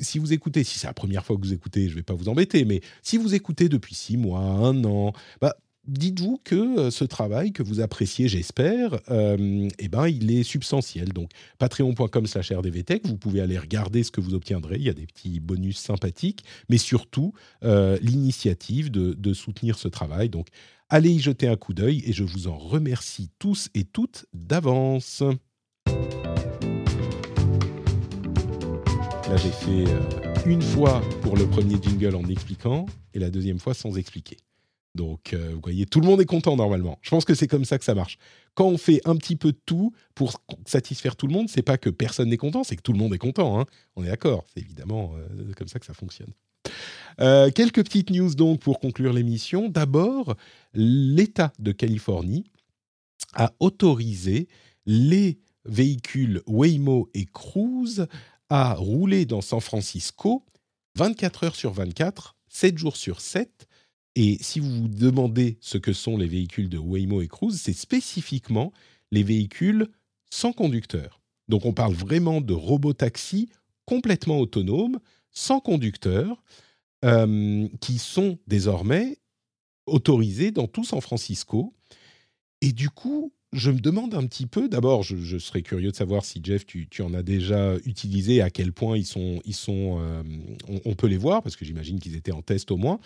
si vous écoutez, si c'est la première fois que vous écoutez, je vais pas vous embêter, mais si vous écoutez depuis six mois, un an, bah dites-vous que euh, ce travail que vous appréciez, j'espère, euh, eh ben, il est substantiel. Donc, patreon.com slash rdvtech, vous pouvez aller regarder ce que vous obtiendrez. Il y a des petits bonus sympathiques, mais surtout euh, l'initiative de, soutenir ce travail. Donc, allez y jeter un coup d'œil et je vous en remercie tous et toutes d'avance. Là, j'ai fait une fois pour le premier jingle en expliquant et la deuxième fois sans expliquer. Donc, euh, vous voyez, tout le monde est content normalement. Je pense que c'est comme ça que ça marche. Quand on fait un petit peu de tout pour satisfaire tout le monde, c'est pas que personne n'est content, c'est que tout le monde est content. Hein. On est d'accord. C'est évidemment euh, comme ça que ça fonctionne. Euh, quelques petites news donc pour conclure l'émission. D'abord, l'État de Californie a autorisé les véhicules Waymo et Cruise à rouler dans San Francisco 24 heures sur 24, 7 jours sur 7 et si vous vous demandez ce que sont les véhicules de Waymo et Cruise, c'est spécifiquement les véhicules sans conducteur. Donc on parle vraiment de robotaxis complètement autonomes, sans conducteur, euh, qui sont désormais autorisés dans tout San Francisco. Et du coup, je me demande un petit peu, d'abord, je, serais curieux de savoir si Jeff, tu, en as déjà utilisé, à quel point ils sont, ils sont, euh, on, peut les voir, parce que j'imagine qu'ils étaient en test au moins.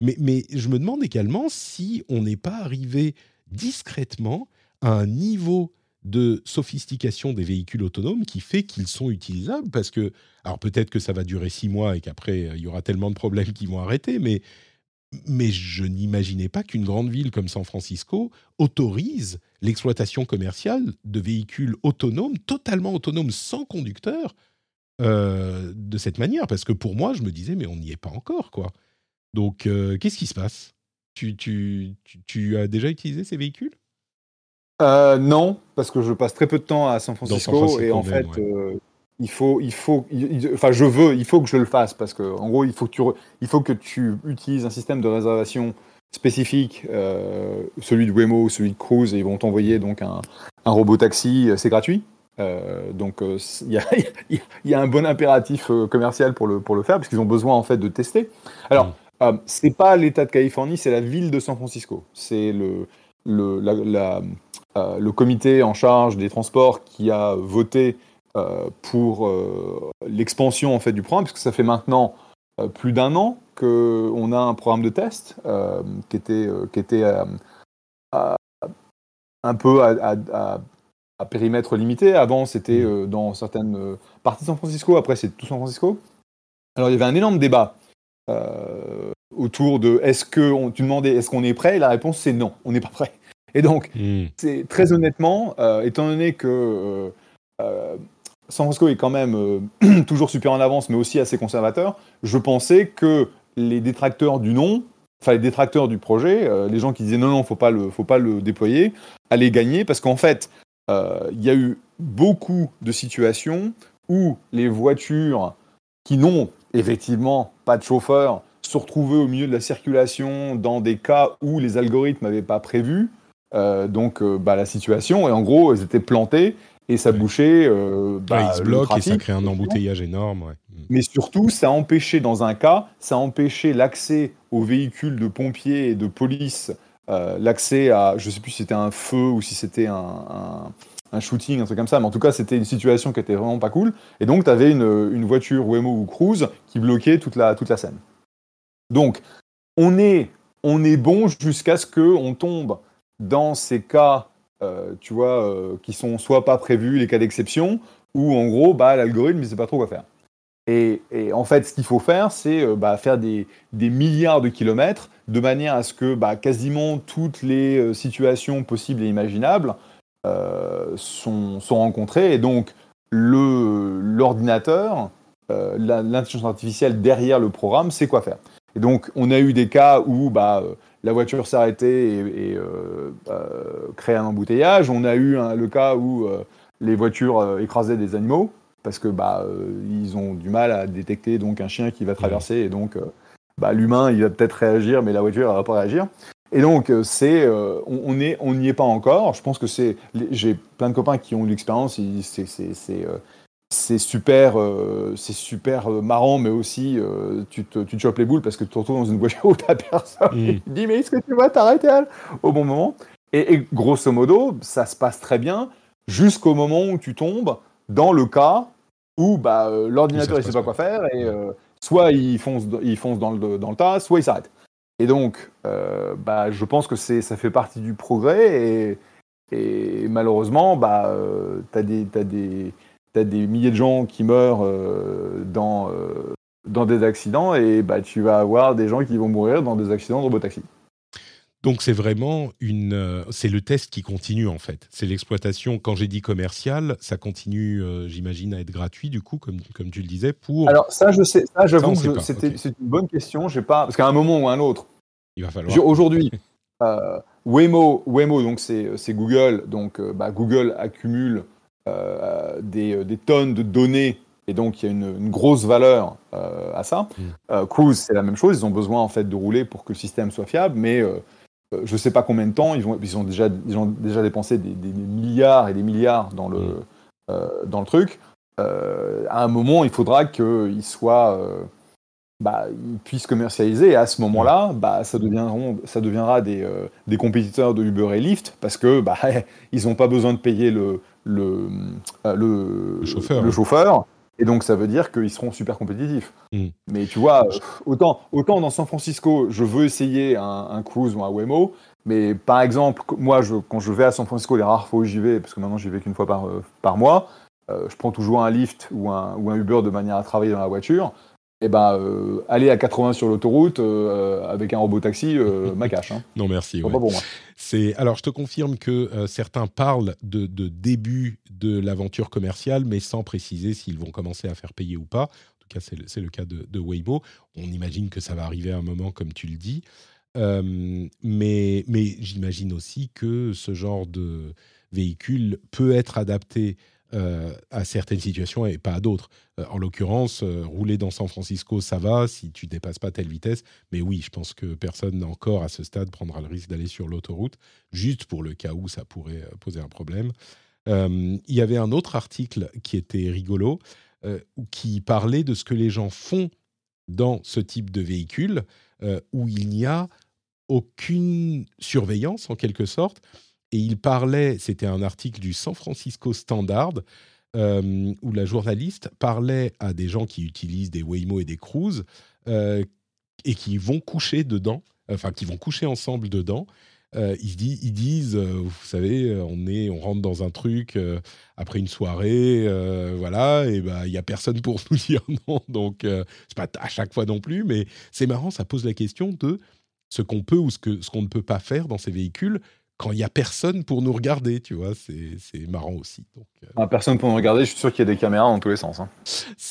Mais, je me demande également si on n'est pas arrivé discrètement à un niveau de sophistication des véhicules autonomes qui fait qu'ils sont utilisables parce que, alors peut-être que ça va durer six mois et qu'après il y aura tellement de problèmes qui vont arrêter, mais, mais je n'imaginais pas qu'une grande ville comme San Francisco autorise l'exploitation commerciale de véhicules autonomes, totalement autonomes, sans conducteur, euh, de cette manière. Parce que pour moi, je me disais, mais on n'y est pas encore, quoi. Donc, euh, qu'est-ce qui se passe? Tu, tu, tu, as déjà utilisé ces véhicules? Euh, Non, parce que je passe très peu de temps à San Francisco, et en fait, euh, il faut, il faut, enfin, je veux, il faut que je le fasse parce que, en gros, il faut que tu, il faut que tu utilises un système de réservation spécifique, celui de Waymo, celui de Cruise, et ils vont t'envoyer donc un, un robot taxi, c'est gratuit. donc il y, y, a un bon impératif commercial pour le, pour le faire, parce qu'ils ont besoin en fait de tester. Alors, Euh, c'est pas l'État de Californie, c'est la ville de San Francisco. C'est le, le, euh, le comité en charge des transports qui a voté euh, pour l'expansion en fait, du programme, puisque ça fait maintenant plus d'un an qu'on a un programme de test qui était, qui était un peu à, périmètre limité. Avant, c'était dans certaines parties de San Francisco, après, c'est tout San Francisco. Alors, il y avait un énorme débat euh, autour de est-ce que on, tu demandais est-ce qu'on est prêt? Et la réponse c'est non, on n'est pas prêt. Et donc, hmm. c'est très honnêtement, euh, étant donné que euh, San Francisco est quand même toujours super en avance, mais aussi assez conservateur, je pensais que les détracteurs du non, enfin les détracteurs du projet, les gens qui disaient non, non, faut pas le, faut pas le déployer, allaient gagner parce qu'en fait, il y a eu beaucoup de situations où les voitures qui n'ont effectivement pas de chauffeur, se retrouver au milieu de la circulation dans des cas où les algorithmes n'avaient pas prévu. Euh, donc euh, bah, la situation et en gros ils étaient plantés et ça bouchait euh, bah, ils se bloquent et ça crée un embouteillage énorme mm. mais surtout ça empêchait dans un cas ça empêchait l'accès aux véhicules de pompiers et de police l'accès à je sais plus si c'était un feu ou si c'était un un shooting, un truc comme ça, mais en tout cas, c'était une situation qui était vraiment pas cool. Et donc, tu avais une, une, voiture Wemo ou Cruise qui bloquait toute la, toute la scène. Donc, on est, on est bon jusqu'à ce qu'on tombe dans ces cas, euh, tu vois, euh, qui sont soit pas prévus, les cas d'exception, ou en gros, bah, l'algorithme ne sait pas trop quoi faire. Et, et, en fait, ce qu'il faut faire, c'est euh, bah, faire des, des, milliards de kilomètres de manière à ce que bah, quasiment toutes les situations possibles et imaginables sont, sont rencontrés et donc l'ordinateur, l'intelligence artificielle derrière le programme sait quoi faire. Et donc, on a eu des cas où bah, la voiture s'est arrêtée et, euh, créait un embouteillage. On a eu le cas où les voitures écrasaient des animaux parce que bah, ils ont du mal à détecter donc un chien qui va traverser et donc bah, l'humain il va peut-être réagir mais la voiture elle va pas réagir. Et donc c'est on n'y on est pas encore. Je pense que c'est j'ai plein de copains qui ont eu l'expérience. C'est c'est super, euh, c'est super euh, marrant, mais aussi euh, tu, te, tu te chopes les boules parce que tu te retrouves dans une voiture où t'as personne. Mm. Tu te dis, mais est-ce que tu vas t'arrêter au bon moment et, grosso modo, ça se passe très bien jusqu'au moment où tu tombes dans le cas où bah, l'ordinateur ne sait pas quoi faire et soit il fonce, il fonce dans, le, dans le tas, soit il s'arrête. Et donc, bah, je pense que ça fait partie du progrès et, malheureusement, bah, des tu as des milliers de gens qui meurent euh, dans, euh, dans des accidents et bah, tu vas avoir des gens qui vont mourir dans des accidents de robotaxi. Donc c'est vraiment une, euh, c'est le test qui continue en fait. C'est l'exploitation. Quand j'ai dit commercial, ça continue, j'imagine, à être gratuit du coup, comme, comme tu le disais, pour. Alors ça, je sais, ça, j'avoue, c'était, c'est une bonne question. J'ai pas, parce qu'à un moment ou à un autre, il va falloir. Aujourd'hui, Waymo, Waymo, donc c'est, Google, donc bah, Google accumule euh, des, des, tonnes de données et donc il y a une, grosse valeur euh, à ça. Mm. Euh, Cruise, c'est la même chose, ils ont besoin en fait de rouler pour que le système soit fiable, mais je ne sais pas combien de temps, ils, vont, ils, ont, déjà, ils ont déjà dépensé des, milliards et des milliards dans le, mm. dans le truc. à un moment, il faudra qu'ils soient bah, ils puissent commercialiser. Et à ce moment-là, bah, ça, deviendra des, des, compétiteurs de Uber et Lyft parce que bah, ils n'ont pas besoin de payer le, le, euh, le, chauffeur. le chauffeur. Et donc, ça veut dire qu'ils seront super compétitifs. Mm. Mais tu vois, autant, autant dans San Francisco, je veux essayer un, un Cruise ou un Waymo. Mais par exemple, moi, je, quand je vais à San Francisco, les rares fois où j'y vais, parce que maintenant j'y vais qu'une fois par, euh, par mois, euh, je prends toujours un Lyft ou un, ou un Uber de manière à travailler dans la voiture eh ben, euh, aller à 80 sur l'autoroute euh, avec un robot taxi, euh, ma cache. Hein. Non, merci. Pas pour moi. C'est alors, je te confirme que certains parlent de, début de l'aventure commerciale, mais sans préciser s'ils vont commencer à faire payer ou pas. En tout cas, c'est le, cas de, de, Weibo. On imagine que ça va arriver à un moment, comme tu le dis. mais mais j'imagine aussi que ce genre de véhicule peut être adapté euh, à certaines situations et pas à d'autres. Euh, en l'occurrence, euh, rouler dans San Francisco, ça va si tu dépasses pas telle vitesse. Mais oui, je pense que personne encore à ce stade prendra le risque d'aller sur l'autoroute, juste pour le cas où ça pourrait poser un problème. Il y avait un autre article qui était rigolo, qui parlait de ce que les gens font dans ce type de véhicule, où il n'y a aucune surveillance en quelque sorte et il parlait, c'était un article du San Francisco Standard, euh, où la journaliste parlait à des gens qui utilisent des Waymo et des Cruise euh, et qui vont coucher dedans, enfin qui vont coucher ensemble dedans. Euh, ils, disent, vous savez, on est, on rentre dans un truc après une soirée, voilà, et ben il y a personne pour nous dire non, donc c'est pas à chaque fois non plus, mais c'est marrant, ça pose la question de ce qu'on peut ou ce qu'on ne peut pas faire dans ces véhicules quand il n'y a personne pour nous regarder, tu vois, c'est marrant aussi. Donc, euh. ah, personne pour nous regarder, je suis sûr qu'il y a des caméras dans tous les sens. Hein.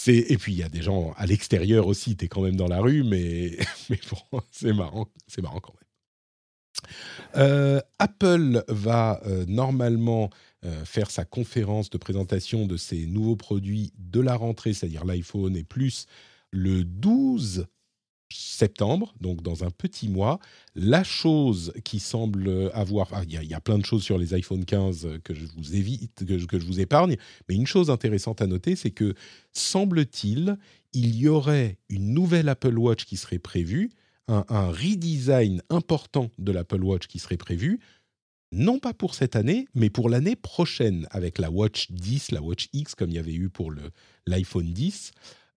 Et puis il y a des gens à l'extérieur aussi, tu es quand même dans la rue, mais, mais bon, c'est marrant, c'est marrant quand même. Euh, Apple va euh, normalement faire sa conférence de présentation de ses nouveaux produits de la rentrée, c'est-à-dire l'iPhone et plus, le 12 septembre, donc dans un petit mois. La chose qui semble avoir, il y, a plein de choses sur les iPhone 15 que je vous évite, que je, vous épargne, mais une chose intéressante à noter, c'est que semble-t-il, il y aurait une nouvelle Apple Watch qui serait prévue, un, redesign important de l'Apple Watch qui serait prévu, non pas pour cette année, mais pour l'année prochaine, avec la Watch 10, la Watch X, comme il y avait eu pour l'iPhone 10.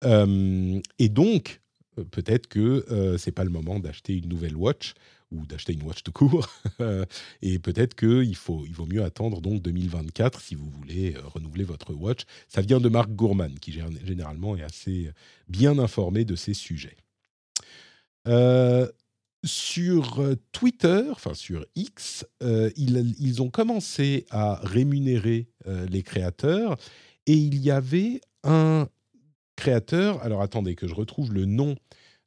Euh, et donc, peut-être que euh, c'est pas le moment d'acheter une nouvelle watch ou d'acheter une watch de court. et peut-être qu'il il vaut mieux attendre donc 2024 si vous voulez euh, renouveler votre watch. Ça vient de Marc Gourman, qui généralement est assez bien informé de ces sujets. sur Twitter, enfin sur X, ils, ont commencé à rémunérer les créateurs et il y avait un créateur, alors attendez que je retrouve le nom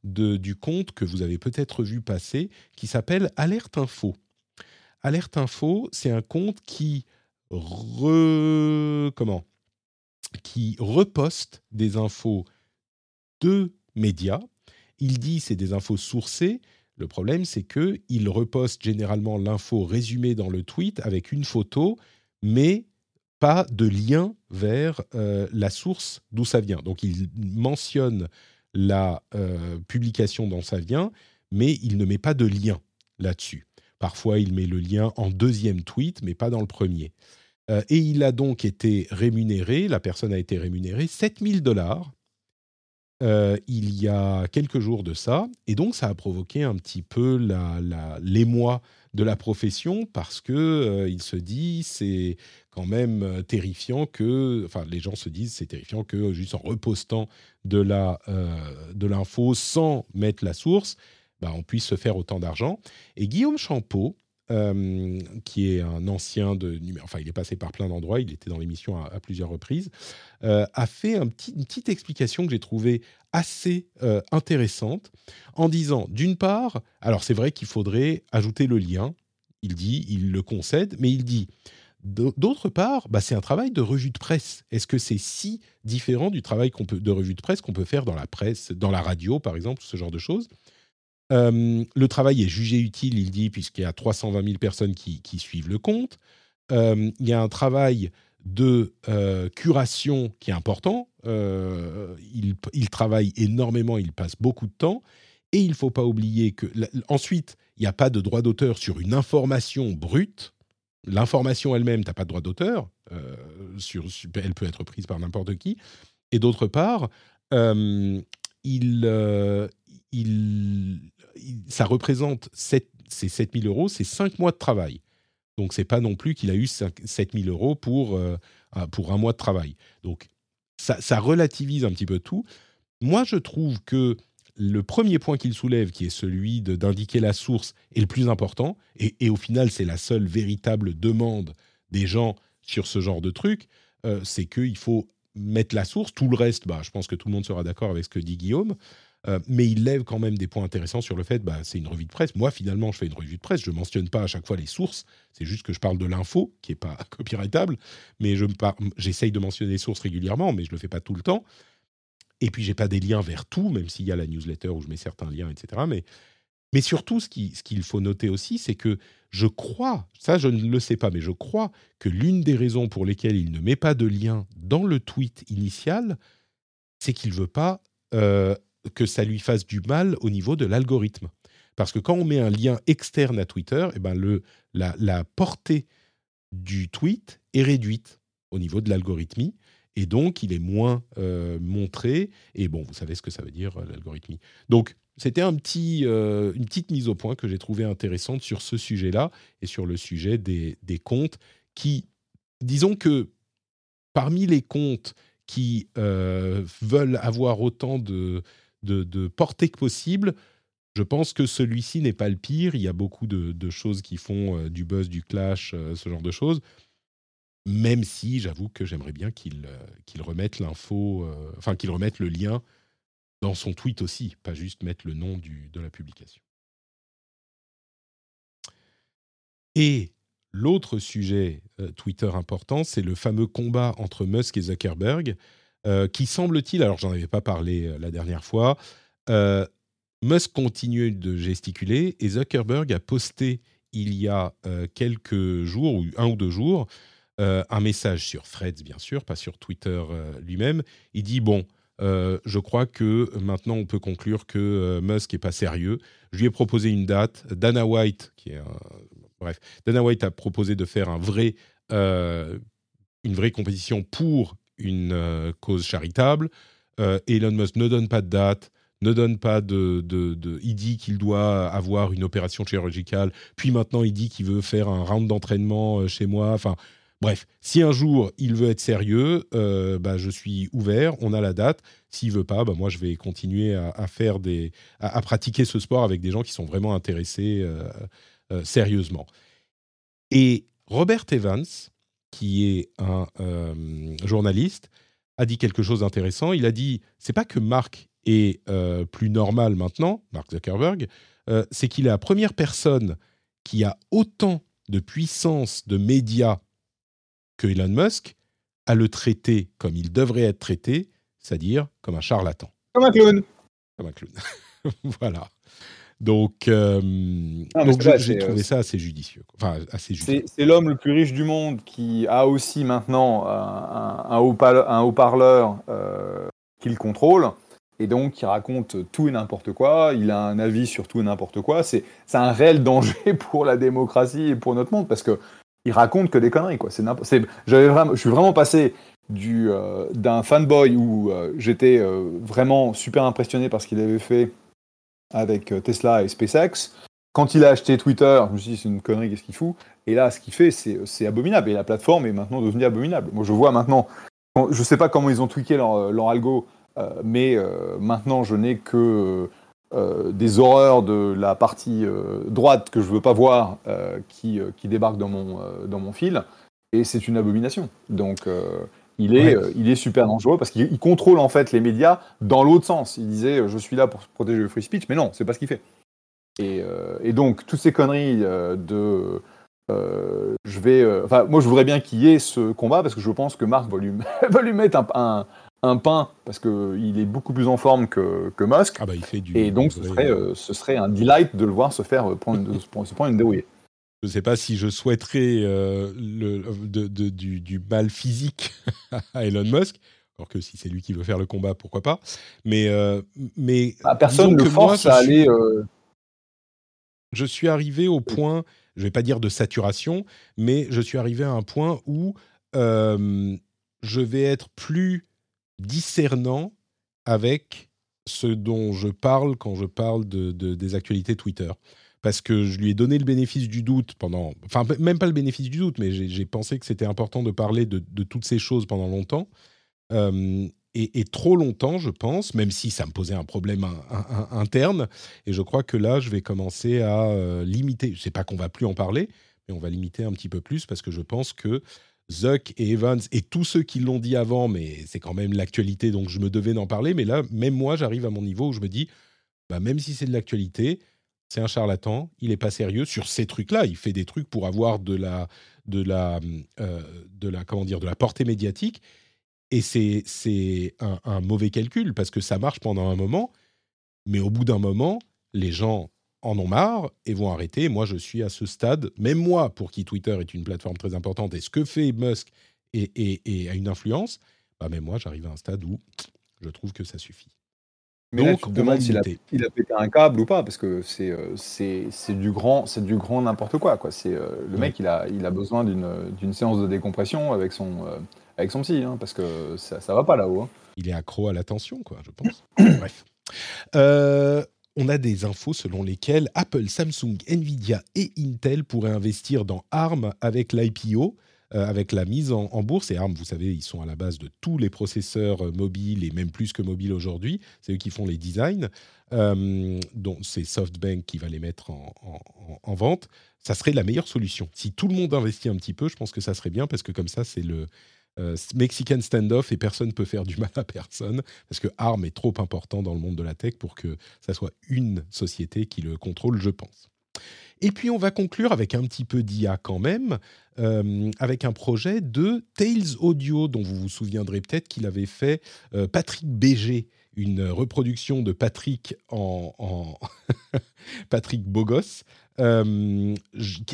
du compte que vous avez peut-être vu passer, qui s'appelle Alerte Info. Alerte Info, c'est un compte qui comment? Qui reposte des infos de médias. Il dit c'est des infos sourcées. Le problème, c'est que il reposte généralement l'info résumée dans le tweet avec une photo, mais pas de lien vers euh, la source d'où ça vient. Donc il mentionne la euh, publication dont ça vient, mais il ne met pas de lien là-dessus. Parfois, il met le lien en deuxième tweet, mais pas dans le premier. Euh, et il a donc été rémunéré, la personne a été rémunérée 7000 dollars il y a quelques jours de ça. Et donc, ça a provoqué un petit peu l'émoi de la profession parce que euh, il se dit c'est quand même terrifiant que, enfin, les gens se disent c'est terrifiant que juste en repostant de la de l'info sans mettre la source, bah, on puisse se faire autant d'argent. Et Guillaume Champeau, euh, qui est un ancien de enfin il est passé par plein d'endroits, il était dans l'émission à, plusieurs reprises, euh, a fait une petite explication que j'ai trouvée assez euh, intéressante en disant d'une part, alors c'est vrai qu'il faudrait ajouter le lien, il dit, il le concède, mais il dit D'autre part, bah, c'est un travail de revue de presse. Est-ce que c'est si différent du travail de revue de presse qu'on peut faire dans la presse, dans la radio, par exemple, ce genre de choses? Euh, le travail est jugé utile, il dit, puisqu'il y a 320 000 personnes qui, suivent le compte. Euh, il y a un travail de euh, curation qui est important. il, travaille énormément, il passe beaucoup de temps. Et il ne faut pas oublier que ensuite, il n'y a pas de droit d'auteur sur une information brute. L'information elle-même, tu n'as pas de droit d'auteur. Elle peut être prise par n'importe qui. Et d'autre part, il, il, ça représente ces 7000 euros, c'est 5 mois de travail. Donc, c'est pas non plus qu'il a eu 7000 euros pour, euh, pour un mois de travail. Donc, ça, relativise un petit peu tout. Moi, je trouve que le premier point qu'il soulève, qui est celui d'indiquer la source, est le plus important. Et, et au final, c'est la seule véritable demande des gens sur ce genre de truc. Euh, c'est qu'il faut mettre la source. Tout le reste, bah, je pense que tout le monde sera d'accord avec ce que dit Guillaume. Euh, mais il lève quand même des points intéressants sur le fait, bah, c'est une revue de presse. Moi, finalement, je fais une revue de presse, je mentionne pas à chaque fois les sources, c'est juste que je parle de l'info, qui est pas copyrightable, mais je j'essaye de mentionner les sources régulièrement, mais je le fais pas tout le temps. Et puis, j'ai pas des liens vers tout, même s'il y a la newsletter où je mets certains liens, etc. Mais, surtout, ce qu'il faut noter aussi, c'est que je crois, ça je ne le sais pas, mais je crois que l'une des raisons pour lesquelles il ne met pas de lien dans le tweet initial, c'est qu'il veut pas euh, que ça lui fasse du mal au niveau de l'algorithme. Parce que quand on met un lien externe à Twitter, eh ben le, la, portée du tweet est réduite au niveau de l'algorithmie. Et donc, il est moins euh, montré. Et bon, vous savez ce que ça veut dire, euh, l'algorithmie. Donc, c'était un petit, euh, une petite mise au point que j'ai trouvée intéressante sur ce sujet-là et sur le sujet des, des comptes qui, disons que parmi les comptes qui veulent avoir autant de, de, portée que possible. Je pense que celui-ci n'est pas le pire. Il y a beaucoup de, choses qui font euh, du buzz, du clash, euh, ce genre de choses. Même si j'avoue que j'aimerais bien qu'il euh, remette l'info, enfin qu'il remette le lien dans son tweet aussi, pas juste mettre le nom de la publication. Et l'autre sujet Twitter important, c'est le fameux combat entre Musk et Zuckerberg. Euh, qui semble-t-il, alors j'en avais pas parlé euh, la dernière fois, euh, Musk continue de gesticuler et Zuckerberg a posté il y a quelques jours, ou un ou deux jours, un message sur Threads, bien sûr, pas sur Twitter lui-même. Il dit, bon, je crois que maintenant on peut conclure que Musk est pas sérieux. Je lui ai proposé une date. Dana White, qui est un... bref, Dana White a proposé de faire un vrai, une vraie compétition pour une euh, cause charitable. Euh, Elon Musk ne donne pas de date, ne donne pas de, il dit qu'il doit avoir une opération chirurgicale, puis maintenant il dit qu'il veut faire un round d'entraînement euh, chez moi. Enfin, Bref, si un jour il veut être sérieux, bah, je suis ouvert, on a la date. S'il veut pas, bah, moi je vais continuer à, faire des, à, pratiquer ce sport avec des gens qui sont vraiment intéressés sérieusement. Et Robert Evans, qui est un journaliste, a dit quelque chose d'intéressant. Il a dit, c'est pas que Mark est plus normal maintenant, Mark Zuckerberg, c'est qu'il est la première personne qui a autant de puissance de médias que Elon Musk à le traiter comme il devrait être traité, c'est-à-dire comme un charlatan. Comme un clown. Comme un clown. voilà. Donc, euh, j'ai trouvé euh, ça assez judicieux. Enfin, assez C'est l'homme le plus riche du monde qui a aussi maintenant un, un haut-parleur euh, qu'il contrôle et donc qui raconte tout et n'importe quoi. Il a un avis sur tout et n'importe quoi. C'est un réel danger pour la démocratie et pour notre monde parce que il raconte que des conneries. Quoi. C'est j'avais vraiment, je suis vraiment passé du euh, d'un fanboy où euh, j'étais euh, vraiment super impressionné par ce qu'il avait fait avec Tesla et SpaceX. Quand il a acheté Twitter, je me suis dit c'est une connerie, qu'est-ce qu'il fout? Et là, ce qu'il fait, c'est abominable. Et la plateforme est maintenant devenue abominable. Moi, je vois maintenant, je sais pas comment ils ont tweaké leur, leur algo euh, mais euh, maintenant, je n'ai que euh, des horreurs de la partie droite que je veux pas voir qui, qui débarquent dans mon, dans mon fil. Et c'est une abomination. Donc, il est, il est super dangereux parce qu'il contrôle en fait les médias dans l'autre sens. Il disait je suis là pour protéger le free speech, mais non, c'est pas ce qu'il fait. Et, et, donc toutes ces conneries de je vais, enfin moi je voudrais bien qu'il y ait ce combat parce que je pense que Marc va lui, va lui mettre un, un pain parce qu'il est beaucoup plus en forme que, que Musk. Ah bah, il fait du, et donc ce serait, euh, ce serait un delight de le voir se faire euh, prendre, se prendre une dérouillée. Je ne sais pas si je souhaiterais euh, le, de, du, du, mal physique à Elon Musk, alors que si c'est lui qui veut faire le combat, pourquoi pas. Mais, mais bah, personne ne force à aller. Je suis arrivé au point, je ne vais pas dire de saturation, mais je suis arrivé à un point où je vais être plus discernant avec ce dont je parle quand je parle de, des actualités Twitter. Parce que je lui ai donné le bénéfice du doute pendant. Enfin, même pas le bénéfice du doute, mais j'ai pensé que c'était important de parler de, toutes ces choses pendant longtemps. Euh, et, trop longtemps, je pense, même si ça me posait un problème interne. Et je crois que là, je vais commencer à euh, limiter. Je sais pas qu'on va plus en parler, mais on va limiter un petit peu plus parce que je pense que Zuck et Evans et tous ceux qui l'ont dit avant, mais c'est quand même l'actualité, donc je me devais d'en parler. Mais là, même moi, j'arrive à mon niveau où je me dis, bah, même si c'est de l'actualité, c'est un charlatan, il n'est pas sérieux sur ces trucs-là. Il fait des trucs pour avoir de la, de la, euh, de la, comment dire, de la portée médiatique. Et c'est, c'est un, mauvais calcul parce que ça marche pendant un moment, mais au bout d'un moment, les gens en ont marre et vont arrêter. Moi, je suis à ce stade, même moi, pour qui Twitter est une plateforme très importante et ce que fait Musk et, a une influence, bah, même moi, j'arrive à un stade où je trouve que ça suffit. Mais Donc, là, tu s'il a, il a pété un câble ou pas, parce que c'est euh, c'est du grand c'est du grand n'importe quoi. quoi. C'est euh, le mec, il a, il a besoin d'une séance de décompression avec son, euh, avec son psy, hein, parce que ça, ça va pas là-haut. Hein. Il est accro à l'attention, quoi, je pense. Bref on a des infos selon lesquelles Apple, Samsung, Nvidia et Intel pourraient investir dans ARM avec l'IPO, euh, avec la mise en, bourse. Et ARM, vous savez, ils sont à la base de tous les processeurs euh, mobiles et même plus que mobiles aujourd'hui. C'est eux qui font les designs. Euh, donc c'est SoftBank qui va les mettre en, en, vente. Ça serait la meilleure solution. Si tout le monde investit un petit peu, je pense que ça serait bien parce que comme ça, c'est le euh, Mexican standoff et personne ne peut faire du mal à personne parce que ARM est trop important dans le monde de la tech pour que ça soit une société qui le contrôle, je pense. Et puis on va conclure avec un petit peu d'IA quand même, euh, avec un projet de Tales Audio dont vous vous souviendrez peut-être qu'il avait fait euh, Patrick Béger, une reproduction de Patrick en, Patrick Bogos. et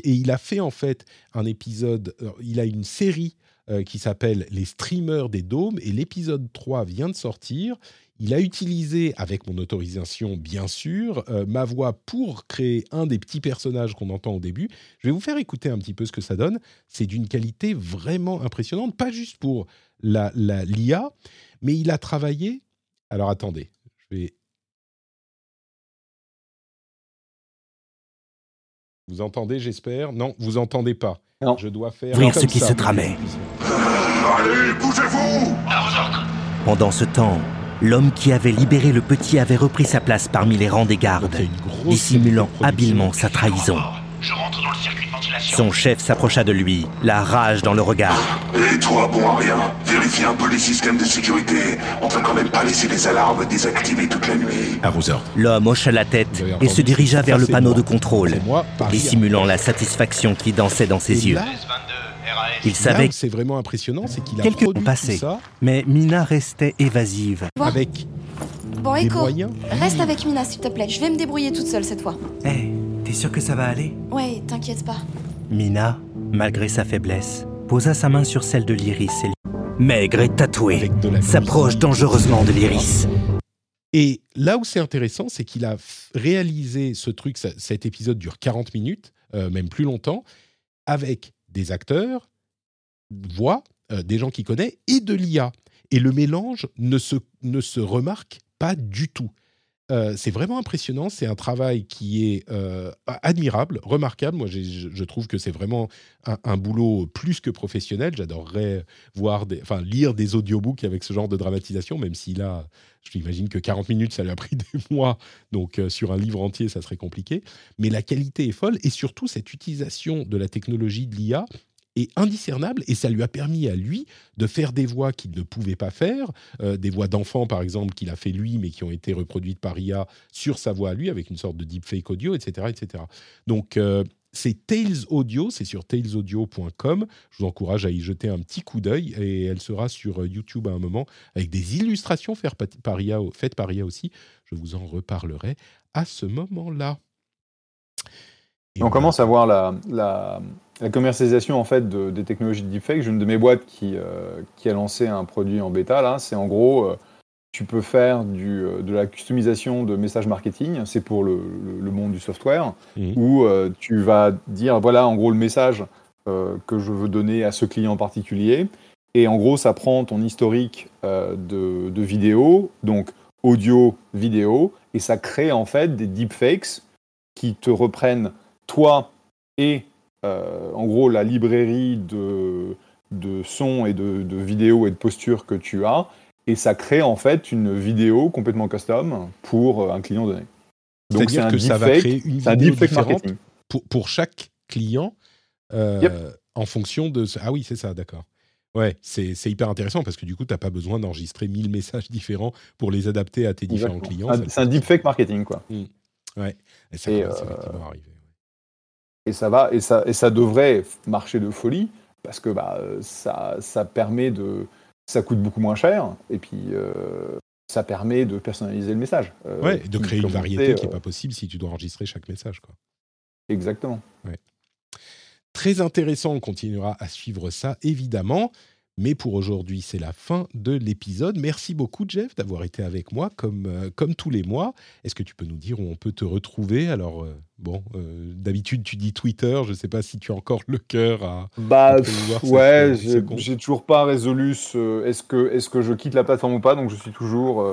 il a fait en fait un épisode, il a une série euh, qui s'appelle Les streamers des dômes et l'épisode 3 vient de sortir. Il a utilisé, avec mon autorisation bien sûr, euh, ma voix pour créer un des petits personnages qu'on entend au début. Je vais vous faire écouter un petit peu ce que ça donne. C'est d'une qualité vraiment impressionnante, pas juste pour l'IA, la, l'IA, mais il a travaillé. Alors attendez, je vais Vous entendez, j'espère? Non, vous entendez pas. Non. Je dois faire. Ouvrir comme ce qui ça. se tramait. Allez, bougez-vous Pendant ce temps, l'homme qui avait libéré le petit avait repris sa place parmi les rangs des gardes, dissimulant habilement sa trahison. Je rentre dans le circuit de ventilation. Son chef s'approcha de lui, la rage dans le regard. Et toi, bon à rien, vérifie un peu les systèmes de sécurité. On peut quand même pas laisser les alarmes désactivées toute la nuit. À vos ordres. L'homme hocha la tête et se dirigea vers le panneau moi. de contrôle, moi, dissimulant la satisfaction qui dansait dans ses Et yeux. là, Il savait c'est vraiment impressionnant, c'est qu'il a Quelques produit passé. tout ça mais Mina restait évasive. Quoi avec Bon, des Echo, moyens. reste avec Mina, s'il te plaît. Je vais me débrouiller toute seule cette fois. Hé, t'es sûr que ça va aller? Ouais, t'inquiète pas. Mina, malgré sa faiblesse, posa sa main sur celle de l'Iris et maigre et la s'approche dangereusement de l'Iris. Et là où c'est intéressant, c'est qu'il a réalisé ce truc, cet épisode dure 40 minutes, euh, même plus longtemps, avec des acteurs, voix, euh, des gens qu'il connaît, et de l'IA. Et le mélange ne se, ne se remarque pas du tout. Euh, c'est vraiment impressionnant, c'est un travail qui est euh, admirable, remarquable. Moi, je, je trouve que c'est vraiment un, boulot plus que professionnel. J'adorerais voir enfin, lire des audiobooks avec ce genre de dramatisation, même si là, j'imagine que 40 minutes, ça lui a pris des mois. Donc, sur un livre entier, ça serait compliqué. Mais la qualité est folle. Et surtout, cette utilisation de la technologie de l'IA est indiscernable. Et ça lui a permis à lui de faire des voix qu'il ne pouvait pas faire. euh, des voix d'enfants, par exemple, qu'il a fait lui, mais qui ont été reproduites par IA sur sa voix à lui, avec une sorte de deepfake audio, etc. etc. Donc, euh, c'est Tails Audio, c'est sur tailsaudio.com. Je vous encourage à y jeter un petit coup d'œil et elle sera sur euh, YouTube à un moment avec des illustrations faites par IA aussi. Je vous en reparlerai à ce moment-là. Et On commence à voir la, la, la commercialisation en fait de- des technologies de deepfake. J'ai une de mes boîtes qui, euh, qui a lancé un produit en bêta. Là, c'est en gros, euh, tu peux faire du, euh, de la customisation de messages marketing. C'est pour le, le- le monde du software Mhm. où euh, tu vas dire voilà en gros le message que je veux donner à ce client en particulier. Et en gros, ça prend ton historique de, de vidéo, donc audio, vidéo, et ça crée en fait des deepfakes qui te reprennent toi et euh, en gros la librairie de, de sons et de, de vidéos et de postures que tu as, et ça crée en fait une vidéo complètement custom pour euh, un client donné. Donc c'est un que ça va créer une vidéo différente pour, pour chaque client euh, Yep. en fonction de... ce- Ah oui, c'est ça, d'accord. Ouais, c'est hyper intéressant parce que du coup, tu n'as pas besoin d'enregistrer 1000 messages différents pour les adapter à tes différents clients. Ça- C'est un deepfake marketing quoi. Ouais, et ça Et, euh, effectivement à arriver. Et ça va, et ça, et ça devrait marcher de folie parce que bah, ça, ça permet de, ça coûte beaucoup moins cher et puis euh, ça permet de personnaliser le message. Euh, Ouais, et de créer une variété qui n'est euh, pas possible si tu dois enregistrer chaque message. Quoi. Exactement. Très intéressant, on continuera à suivre ça évidemment. Mais pour aujourd'hui, c'est la fin de l'épisode. Merci beaucoup, Jeff, d'avoir été avec moi comme, euh, comme tous les mois. Est-ce que tu peux nous dire où on peut te retrouver? Alors, euh, bon, euh, d'habitude, tu dis Twitter. Je ne sais pas si tu as encore le cœur à. Bah pff, ouais, j'ai toujours pas résolu ce est-ce que est-ce que je quitte la plateforme ou pas? Donc je suis toujours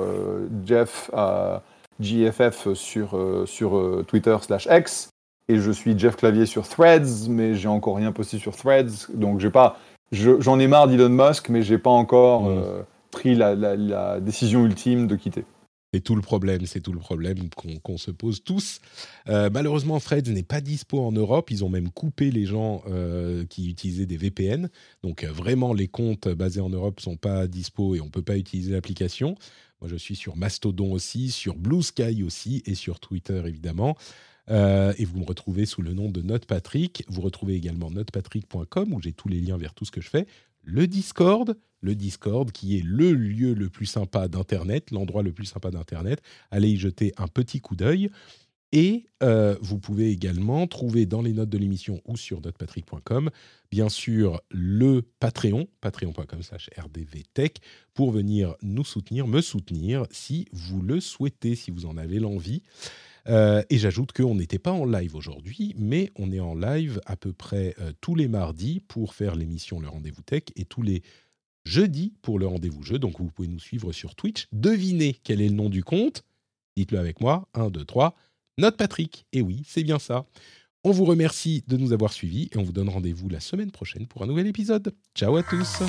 Jeff à JFF sur sur Twitter slash X et je suis Jeff Clavier sur Threads mais j'ai encore rien posté sur Threads donc j'ai pas je- j'en ai marre d'Elon Musk mais j'ai pas encore Mm. euh, pris la, la- la décision ultime de quitter. C'est tout le problème, c'est tout le problème qu'on se pose tous. Euh, malheureusement, Fred n'est pas dispo en Europe. Ils ont même coupé les gens euh, qui utilisaient des VPN. Donc vraiment, les comptes basés en Europe sont pas dispo et on peut pas utiliser l'application. Moi, je suis sur Mastodon aussi, sur Blue Sky aussi et sur Twitter évidemment. Euh, et vous me retrouvez sous le nom de Note Patrick. Vous retrouvez également notepatrick.com où j'ai tous les liens vers tout ce que je fais. Le Discord, le Discord qui est le lieu le plus sympa d'Internet, l'endroit le plus sympa d'Internet. Allez y jeter un petit coup d'œil. Et euh, vous pouvez également trouver dans les notes de l'émission ou sur notepatrick.com, bien sûr, le Patreon, patreon.com slash rdvtech, pour venir nous soutenir, me soutenir, si vous le souhaitez, si vous en avez l'envie. Euh, et j'ajoute qu'on n'était pas en live aujourd'hui, mais on est en live à peu près euh, tous les mardis pour faire l'émission Le Rendez-vous Tech et tous les jeudis pour le Rendez-vous Jeu. Donc vous pouvez nous suivre sur Twitch. Devinez quel est le nom du compte Dites-le avec moi. 1, 2, 3. Note Patrick. Et oui, c'est bien ça. On vous remercie de nous avoir suivis et on vous donne rendez-vous la semaine prochaine pour un nouvel épisode. Ciao à tous